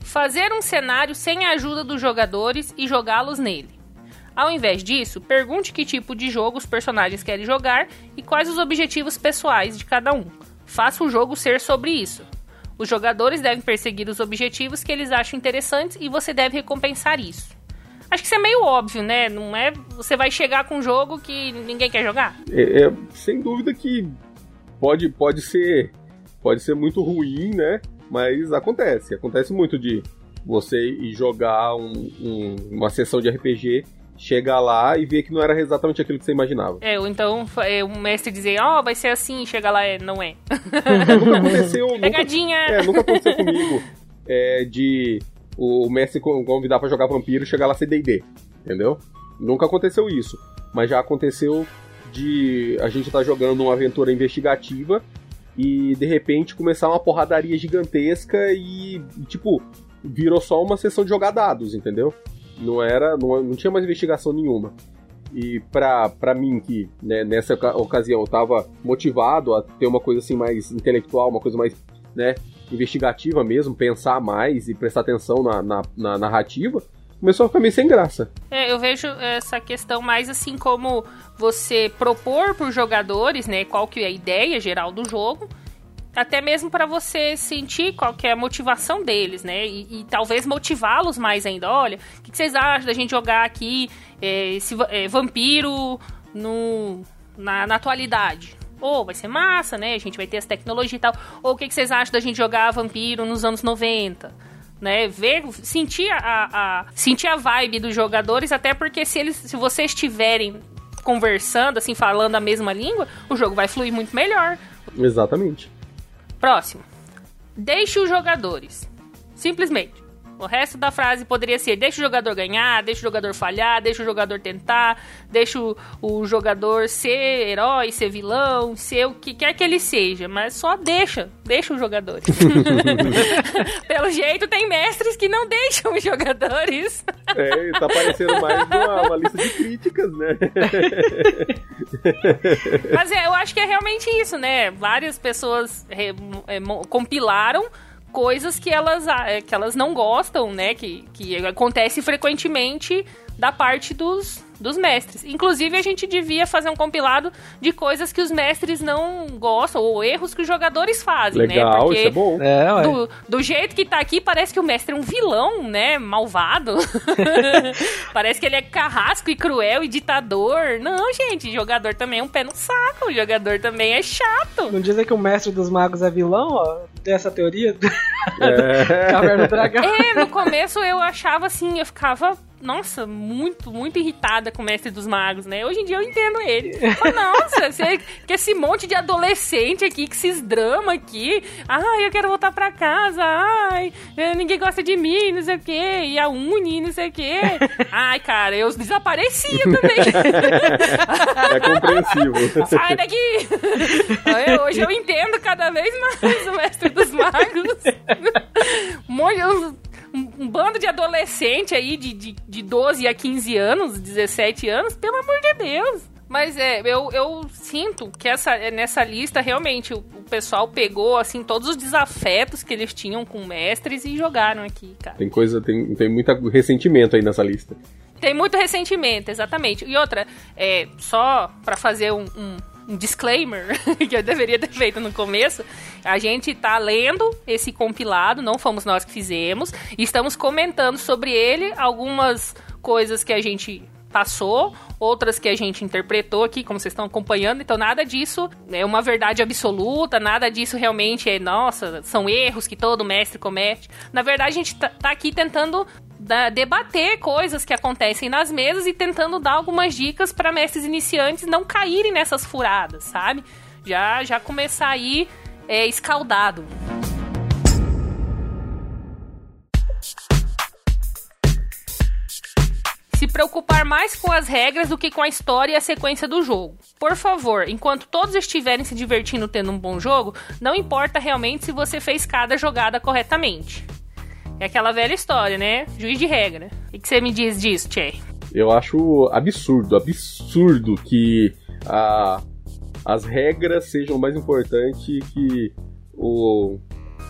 Fazer um cenário sem a ajuda dos jogadores e jogá-los nele. Ao invés disso, pergunte que tipo de jogo os personagens querem jogar e quais os objetivos pessoais de cada um. Faça o jogo ser sobre isso. Os jogadores devem perseguir os objetivos que eles acham interessantes e você deve recompensar isso. Acho que isso é meio óbvio, né? Não é. Você vai chegar com um jogo que ninguém quer jogar? É, é, sem dúvida que pode, pode ser. Pode ser muito ruim, né? Mas acontece. Acontece muito de você ir jogar um, um, uma sessão de RPG chegar lá e ver que não era exatamente aquilo que você imaginava. É, ou então é, o mestre dizer, ó, oh, vai ser assim, chega lá, é, não é. é nunca aconteceu. Pegadinha! Nunca, é, nunca aconteceu comigo. É, de o mestre convidar para jogar vampiro e chegar lá ser D&D, entendeu? Nunca aconteceu isso, mas já aconteceu de a gente estar tá jogando uma aventura investigativa e de repente começar uma porradaria gigantesca e, tipo, virou só uma sessão de jogar dados, entendeu? Não era, não, não tinha mais investigação nenhuma. E pra, pra mim, que né, nessa ocasião eu tava motivado a ter uma coisa assim mais intelectual, uma coisa mais, né, investigativa mesmo, pensar mais e prestar atenção na, na, na narrativa, começou a ficar meio sem graça. É, eu vejo essa questão mais assim como você propor para os jogadores, né, qual que é a ideia geral do jogo, até mesmo para você sentir qual que é a motivação deles, né, e, e talvez motivá-los mais ainda. Olha, o que, que, vocês acham da gente jogar aqui é, esse é, vampiro no, na, na atualidade? Ou oh, vai ser massa, né? A gente vai ter as tecnologias e tal. Ou o que, que vocês acham da gente jogar vampiro nos anos 90? Né, ver, sentir a, a, sentir a vibe dos jogadores, até porque se eles, se vocês estiverem conversando, assim, falando a mesma língua, o jogo vai fluir muito melhor. Exatamente. Próximo. Deixe os jogadores. Simplesmente. O resto da frase poderia ser: deixa o jogador ganhar, deixa o jogador falhar, deixa o jogador tentar, deixa o, o jogador ser herói, ser vilão, ser o que quer que ele seja, mas só deixa, deixa os jogadores. Pelo jeito, tem mestres que não deixam os jogadores. É, tá parecendo mais uma, uma lista de críticas, né? mas é, eu acho que é realmente isso, né? Várias pessoas é, compilaram coisas que elas, é, que elas não gostam, né? Que, que acontece frequentemente da parte dos, dos mestres. Inclusive, a gente devia fazer um compilado de coisas que os mestres não gostam, ou erros que os jogadores fazem, né? Legal, né? Porque isso é bom. É, do, do, jeito que tá aqui, parece que o mestre é um vilão, né? Malvado. parece que ele é carrasco e cruel e ditador. Não, gente, jogador também é um pé no saco. O jogador também é chato. Não dizem que o mestre dos magos é vilão, ó? Tem essa teoria? É. Caverna do Dragão. É, no começo eu achava assim, eu ficava nossa, muito, muito irritada com o Mestre dos Magos, né? Hoje em dia eu entendo ele. nossa, você, que esse monte de adolescente aqui, que esses drama aqui. Ai, eu quero voltar pra casa. Ai, eh, ninguém gosta de mim, não sei o quê. E a Uni, não sei o quê. Ai, cara, eu desaparecia também. É compreensível. Sai daqui! Hoje eu entendo cada vez mais o Mestre dos Magos. Um monte, um bando de adolescente aí de, de, de 12 a 15 anos, 17 anos, pelo amor de Deus. Mas é, eu, eu sinto que essa, nessa lista realmente o, o, pessoal pegou assim todos os desafetos que eles tinham com mestres e jogaram aqui, cara. Tem coisa, tem, tem muito ressentimento aí nessa lista. Tem muito ressentimento, exatamente. E outra, é, só para fazer um, um, um disclaimer que eu deveria ter feito no começo, a gente tá lendo esse compilado, não fomos nós que fizemos, e estamos comentando sobre ele algumas coisas que a gente passou, outras que a gente interpretou aqui, como vocês estão acompanhando. Então, nada disso é uma verdade absoluta, nada disso realmente é, nossa, são erros que todo mestre comete. Na verdade, a gente tá, tá aqui tentando da, debater coisas que acontecem nas mesas e tentando dar algumas dicas para mestres iniciantes não caírem nessas furadas, sabe? Já, já começar aí é, escaldado. se preocupar mais com as regras do que com a história e a sequência do jogo. Por favor, enquanto todos estiverem se divertindo tendo um bom jogo, não importa realmente se você fez cada jogada corretamente. É aquela velha história, né? Juiz de regra. O que você me diz disso, Tchê? Eu acho absurdo, absurdo que a, as regras sejam mais importantes que o,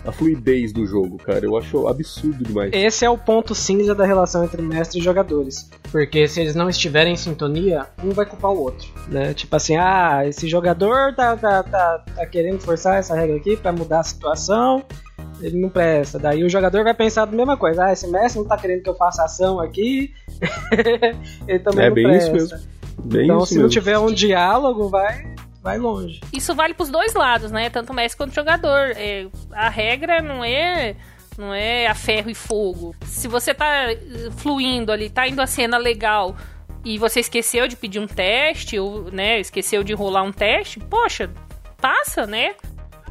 a fluidez do jogo, cara. Eu acho absurdo demais. Esse é o ponto cinza da relação entre mestre e jogadores. Porque se eles não estiverem em sintonia, um vai culpar o outro. Né? Tipo assim, ah, esse jogador tá, tá, tá, tá querendo forçar essa regra aqui para mudar a situação. Ele não presta. Daí o jogador vai pensar a mesma coisa. Ah, esse mestre não tá querendo que eu faça ação aqui. ele também é não bem presta. Isso mesmo. Bem então, isso se mesmo. não tiver um diálogo, vai vai longe. Isso vale pros dois lados, né? Tanto mestre quanto jogador. É, a regra não é não é a ferro e fogo. Se você tá eh, fluindo ali, tá indo a cena legal e você esqueceu de pedir um teste ou, né, esqueceu de rolar um teste, poxa, passa, né?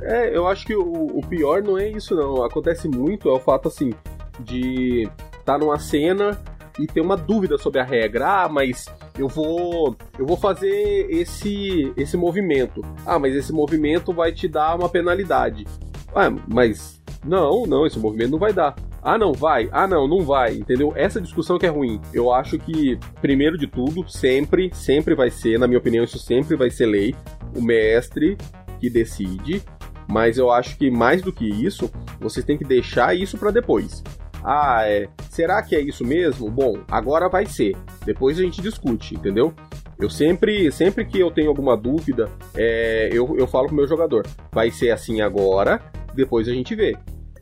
É, eu acho que o, o pior não é isso não. Acontece muito é o fato assim de estar tá numa cena e ter uma dúvida sobre a regra. Ah, mas eu vou eu vou fazer esse esse movimento. Ah, mas esse movimento vai te dar uma penalidade. Ah, mas não, não, esse movimento não vai dar. Ah, não, vai. Ah, não, não vai. Entendeu? Essa discussão que é ruim. Eu acho que, primeiro de tudo, sempre, sempre vai ser, na minha opinião, isso sempre vai ser lei. O mestre que decide. Mas eu acho que mais do que isso, vocês têm que deixar isso para depois. Ah, é. Será que é isso mesmo? Bom, agora vai ser. Depois a gente discute, entendeu? Eu sempre, sempre que eu tenho alguma dúvida, é, eu, eu falo pro meu jogador: vai ser assim agora, depois a gente vê.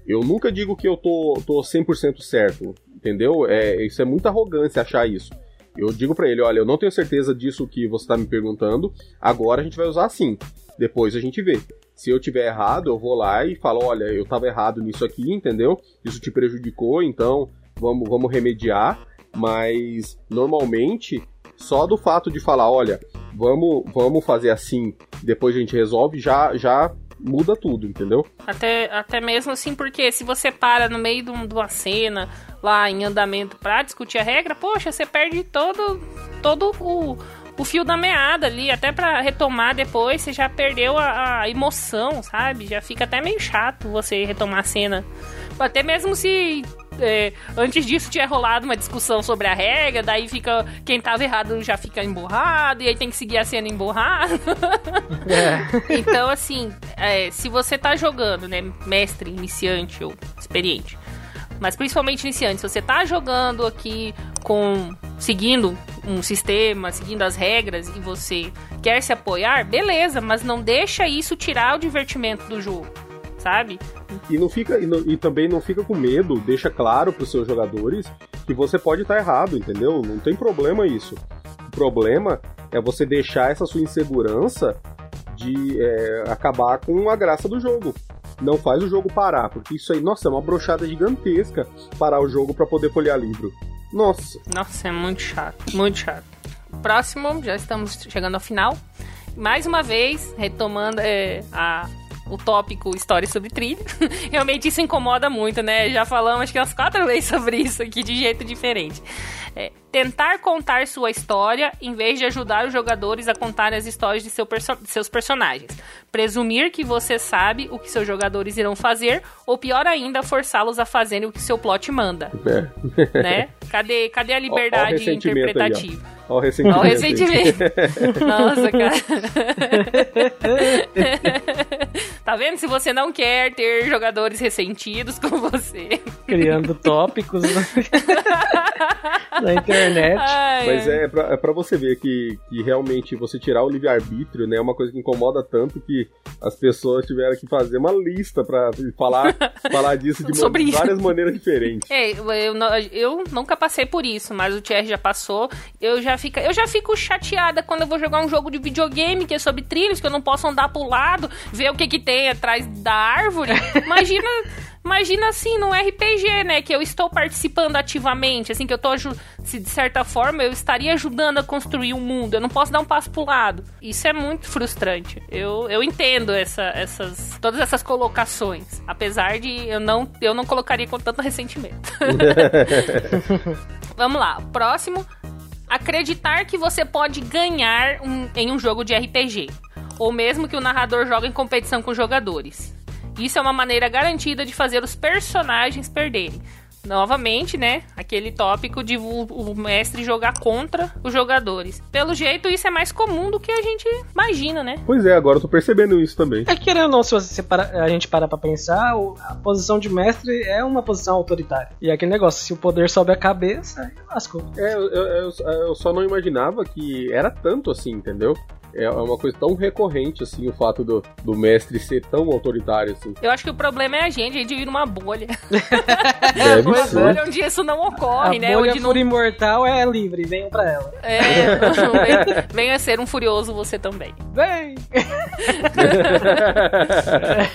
Eu nunca digo que eu tô, tô 100% certo, entendeu? É, isso é muita arrogância achar isso. Eu digo para ele: olha, eu não tenho certeza disso que você tá me perguntando, agora a gente vai usar assim, depois a gente vê. Se eu tiver errado, eu vou lá e falo, olha, eu estava errado nisso aqui, entendeu? Isso te prejudicou, então vamos, vamos remediar. Mas normalmente, só do fato de falar, olha, vamos, vamos fazer assim, depois a gente resolve, já, já muda tudo, entendeu? Até, até mesmo assim, porque se você para no meio de uma cena, lá em andamento, pra discutir a regra, poxa, você perde todo, todo o, o fio da meada ali, até para retomar depois, você já perdeu a, a, emoção, sabe? Já fica até meio chato você retomar a cena. Até mesmo se é, antes disso tinha rolado uma discussão sobre a regra, daí fica quem tava errado já fica emborrado, e aí tem que seguir a cena emborrado. É. então, assim, é, se você tá jogando, né, mestre, iniciante ou experiente, mas principalmente iniciante, se você tá jogando aqui com seguindo um sistema, seguindo as regras e você quer se apoiar, beleza, mas não deixa isso tirar o divertimento do jogo, sabe? E não fica e, não, e também não fica com medo, deixa claro para os seus jogadores que você pode estar tá errado, entendeu? Não tem problema isso. O problema é você deixar essa sua insegurança de é, acabar com a graça do jogo. Não faz o jogo parar, porque isso aí, nossa, é uma brochada gigantesca parar o jogo para poder folhear livro. Nossa. Nossa, é muito chato, muito chato. Próximo, já estamos chegando ao final. Mais uma vez, retomando é, a, o tópico História sobre Trilha. Realmente isso incomoda muito, né? Já falamos acho que umas quatro vezes sobre isso aqui de jeito diferente. É, tentar contar sua história em vez de ajudar os jogadores a contar as histórias de, seu perso de seus personagens. Presumir que você sabe o que seus jogadores irão fazer, ou pior ainda, forçá-los a fazerem o que seu plot manda. É. Né? Cadê, cadê a liberdade interpretativa? Aí, Olha o ressentimento. Olha o ressentimento. Nossa, cara. tá vendo? Se você não quer ter jogadores ressentidos com você. Criando tópicos na internet. Ai, Mas é pra, é pra você ver que, que realmente você tirar o livre-arbítrio, né? É uma coisa que incomoda tanto que as pessoas tiveram que fazer uma lista pra falar, falar disso de Sobre várias isso. maneiras diferentes. É, eu, eu nunca passei por isso, mas o Thierry já passou. Eu já fica, eu já fico chateada quando eu vou jogar um jogo de videogame que é sobre trilhos, que eu não posso andar pro lado, ver o que que tem atrás da árvore. Imagina Imagina assim, no RPG, né? Que eu estou participando ativamente, assim, que eu tô se de certa forma eu estaria ajudando a construir o um mundo. Eu não posso dar um passo pro lado. Isso é muito frustrante. Eu, eu entendo essa, essas, todas essas colocações. Apesar de eu não, eu não colocaria com tanto ressentimento. Vamos lá, próximo acreditar que você pode ganhar um, em um jogo de RPG, ou mesmo que o narrador jogue em competição com jogadores. Isso é uma maneira garantida de fazer os personagens perderem novamente, né? Aquele tópico de o, mestre jogar contra os jogadores. Pelo jeito, isso é mais comum do que a gente imagina, né? Pois é, agora eu tô percebendo isso também. É querendo ou não, se você para, a gente parar pra pensar, a posição de mestre é uma posição autoritária. E é aquele negócio, se o poder sobe a cabeça, lascou. É, eu, eu, eu só não imaginava que era tanto assim, entendeu? É uma coisa tão recorrente, assim, o fato do, do mestre ser tão autoritário, assim. Eu acho que o problema é a gente, a gente vive numa bolha. Deve uma ser. bolha onde isso não ocorre, a né? bolha onde não... imortal é livre, venham pra ela. É, venha ser um furioso você também. Vem!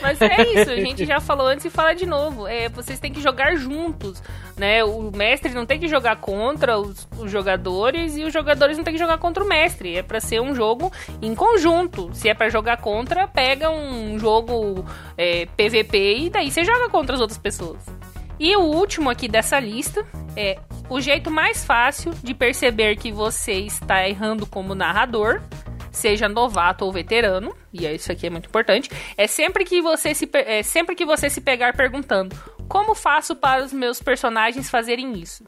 Mas é isso, a gente já falou antes e fala de novo. É, vocês têm que jogar juntos, né? O mestre não tem que jogar contra os, os jogadores e os jogadores não tem que jogar contra o mestre. É para ser um jogo em conjunto. Se é para jogar contra, pega um jogo é, PVP e daí você joga contra as outras pessoas. E o último aqui dessa lista é o jeito mais fácil de perceber que você está errando como narrador, seja novato ou veterano, e é isso aqui é muito importante, é sempre que você se, é sempre que você se pegar perguntando como faço para os meus personagens fazerem isso.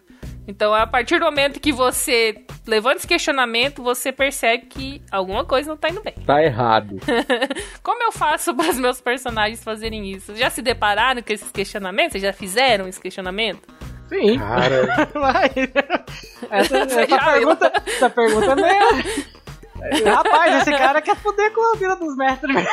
Então, a partir do momento que você levanta esse questionamento, você percebe que alguma coisa não tá indo bem. Tá errado. Como eu faço para os meus personagens fazerem isso? Já se depararam com esses questionamentos? Vocês já fizeram esse questionamento? Sim. Cara. essa, essa, pergunta, essa pergunta é meio... Rapaz, esse cara quer foder com a vida dos mestres.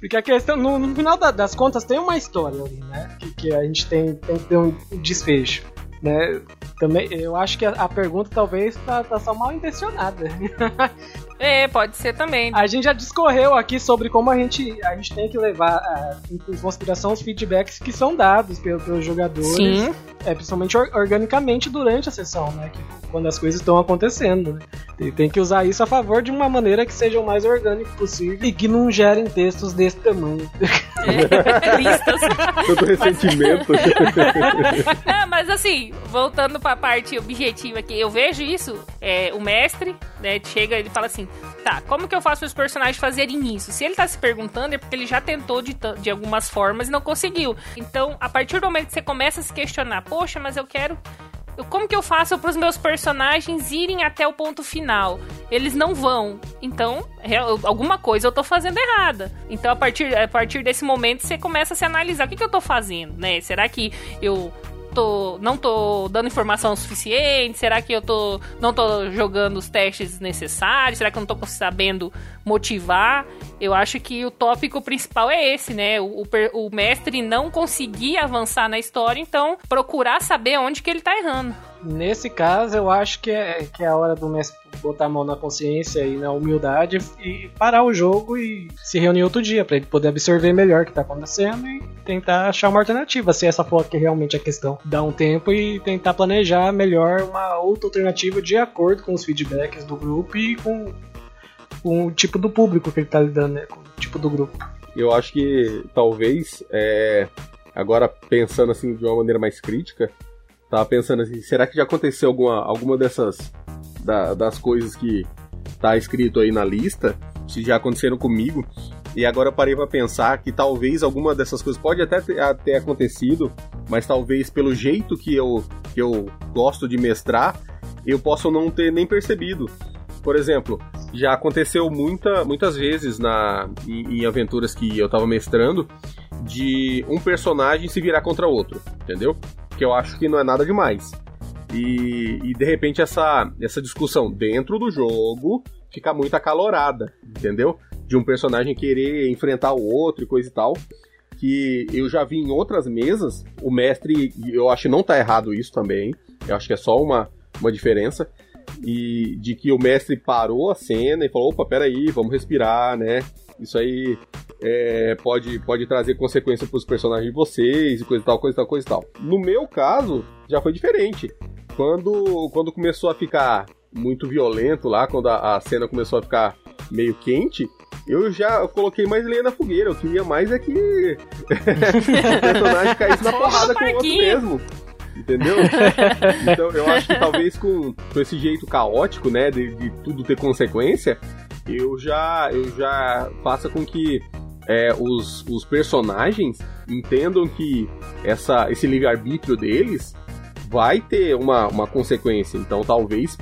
Porque a questão, no, no final da, das contas, tem uma história ali, né? Que, que, a gente tem, tem que ter um desfecho. Né? Também, eu acho que a, a pergunta talvez tá, tá só mal intencionada. É, pode ser também. A gente já discorreu aqui sobre como a gente, a gente tem que levar uh, em consideração os feedbacks que são dados pelos, pelos jogadores. Sim. É, principalmente or, organicamente durante a sessão, né? Que, quando as coisas estão acontecendo. Né? Tem, tem, que usar isso a favor de uma maneira que seja o mais orgânico possível e que não gerem textos desse tamanho. É, listas. Todo ressentimento. Não, mas assim, voltando para a parte objetiva aqui, eu vejo isso, é, o mestre, né, chega e fala assim, tá, como que eu faço os personagens fazerem isso? Se ele tá se perguntando, é porque ele já tentou de, de algumas formas e não conseguiu. Então, a partir do momento que você começa a se questionar, poxa, mas eu quero como que eu faço para os meus personagens irem até o ponto final? Eles não vão. Então, alguma coisa eu tô fazendo errada. Então, a partir, a partir desse momento, você começa a se analisar. O que, que eu tô fazendo, né? Será que eu tô, não tô dando informação suficiente? Será que eu tô, não tô jogando os testes necessários? Será que eu não tô sabendo motivar? Eu acho que o tópico principal é esse, né? O, o, o mestre não conseguir avançar na história, então procurar saber onde que ele tá errando. Nesse caso, eu acho que é, que é a hora do mestre botar a mão na consciência e na humildade e parar o jogo e se reunir outro dia para ele poder absorver melhor o que tá acontecendo e tentar achar uma alternativa, se essa for que realmente é a questão. Dar um tempo e tentar planejar melhor uma outra alternativa de acordo com os feedbacks do grupo e com, com o tipo do público que ele tá lidando, né? Com o tipo do grupo. Eu acho que talvez é, agora pensando assim de uma maneira mais crítica, tava pensando assim, será que já aconteceu alguma, alguma dessas da, das coisas que tá escrito aí na lista, se já aconteceram comigo, e agora parei para pensar que talvez alguma dessas coisas pode até ter, acontecido, mas talvez pelo jeito que eu, que eu gosto de mestrar, eu possa não ter nem percebido. Por exemplo, já aconteceu muita, muitas vezes na, em, em aventuras que eu tava mestrando de um personagem se virar contra outro, entendeu? Que eu acho que não é nada demais. E, e de repente essa, essa discussão dentro do jogo fica muito acalorada, entendeu? De um personagem querer enfrentar o outro e coisa e tal. Que eu já vi em outras mesas, o mestre, eu acho que não tá errado isso também, eu acho que é só uma, uma diferença, e de que o mestre parou a cena e falou, opa, peraí, vamos respirar, né? Isso aí é, pode, pode trazer consequência para os personagens de vocês e coisa e tal, coisa e tal, coisa e tal. No meu caso, já foi diferente. Quando, quando começou a ficar muito violento lá, quando a, a cena começou a ficar meio quente, eu já coloquei mais lenha na fogueira. Eu queria mais é que o personagem caísse na porrada com o outro mesmo. Entendeu? então eu acho que talvez com, com esse jeito caótico, né, de, de tudo ter consequência, eu já, eu já faça com que é, os, os personagens entendam que essa, esse livre-arbítrio deles vai ter uma, uma consequência. Então talvez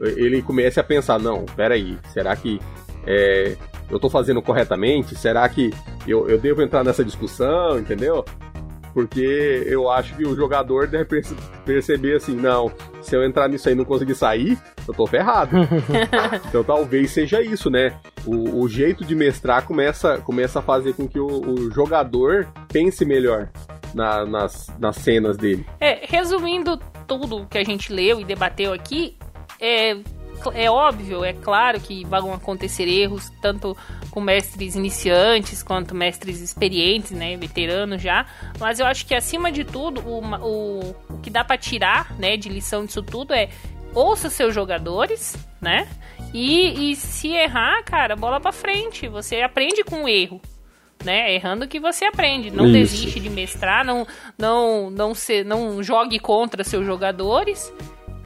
ele comece a pensar, não, peraí, será que é, eu estou fazendo corretamente? Será que eu, eu devo entrar nessa discussão, entendeu? Porque eu acho que o jogador deve perceber assim, não, se eu entrar nisso aí e não conseguir sair, eu tô ferrado. então talvez seja isso, né? O, o, jeito de mestrar começa, começa a fazer com que o, o jogador pense melhor na, nas, nas cenas dele. É, resumindo tudo que a gente leu e debateu aqui, é, é óbvio, é claro que vão acontecer erros, tanto com mestres iniciantes quanto mestres experientes, né, veteranos já. Mas eu acho que acima de tudo, o, o, o que dá para tirar, né, de lição disso tudo é ouça seus jogadores, né? E, e se errar, cara, bola para frente. Você aprende com o erro. Né? Errando que você aprende. Não Isso. desiste de mestrar, não, não, não, se, não jogue contra seus jogadores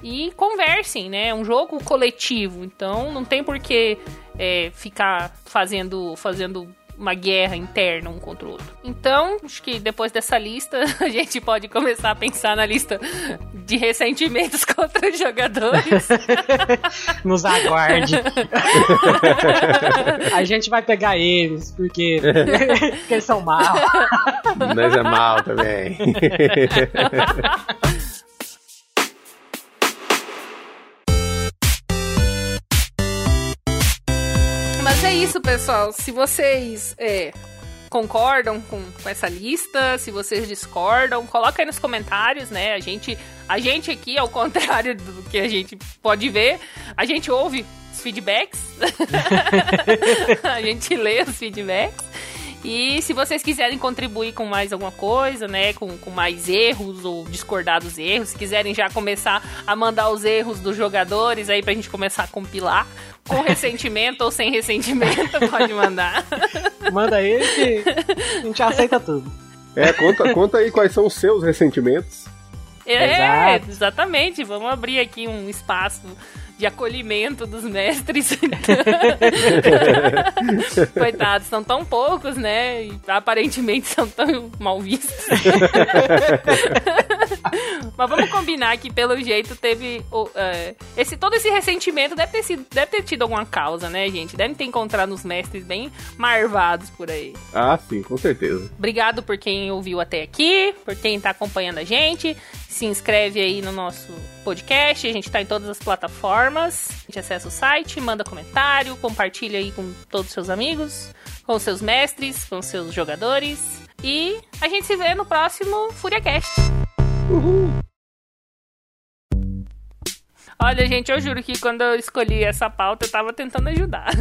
e conversem, né? É um jogo coletivo, então não tem por que é, ficar fazendo, fazendo uma guerra interna um contra o outro. Então, acho que depois dessa lista, a gente pode começar a pensar na lista de ressentimentos contra os jogadores. Nos aguarde. a gente vai pegar eles, porque, porque eles são mal. Nós é mal também. Isso, pessoal. Se vocês é, concordam com, com, essa lista, se vocês discordam, coloca aí nos comentários, né? A gente, a gente aqui, ao contrário do que a gente pode ver, a gente ouve os feedbacks, a gente lê os feedbacks. E se vocês quiserem contribuir com mais alguma coisa, né, com, com mais erros ou discordar dos erros, se quiserem já começar a mandar os erros dos jogadores aí pra gente começar a compilar, com ressentimento ou sem ressentimento, pode mandar. Manda aí que a gente aceita tudo. É, conta, conta aí quais são os seus ressentimentos. É, Exato. exatamente. Vamos abrir aqui um espaço de acolhimento dos mestres. Coitados, são tão poucos, né? E aparentemente são tão mal vistos. Mas vamos combinar que, pelo jeito, teve. Uh, esse, todo esse ressentimento deve ter, sido, deve ter tido alguma causa, né, gente? Deve ter encontrado uns mestres bem marvados por aí. Ah, sim, com certeza. Obrigado por quem ouviu até aqui, por quem tá acompanhando a gente se inscreve aí no nosso podcast. A gente está em todas as plataformas. A gente acessa o site, manda comentário, compartilha aí com todos os seus amigos, com seus mestres, com seus jogadores. E a gente se vê no próximo FuriaCast. Uhul! Olha, gente, eu juro que quando eu escolhi essa pauta, eu tava tentando ajudar.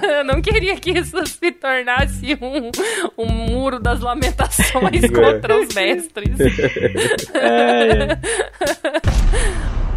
eu não queria que isso se tornasse um, um muro das lamentações contra os mestres. é, é.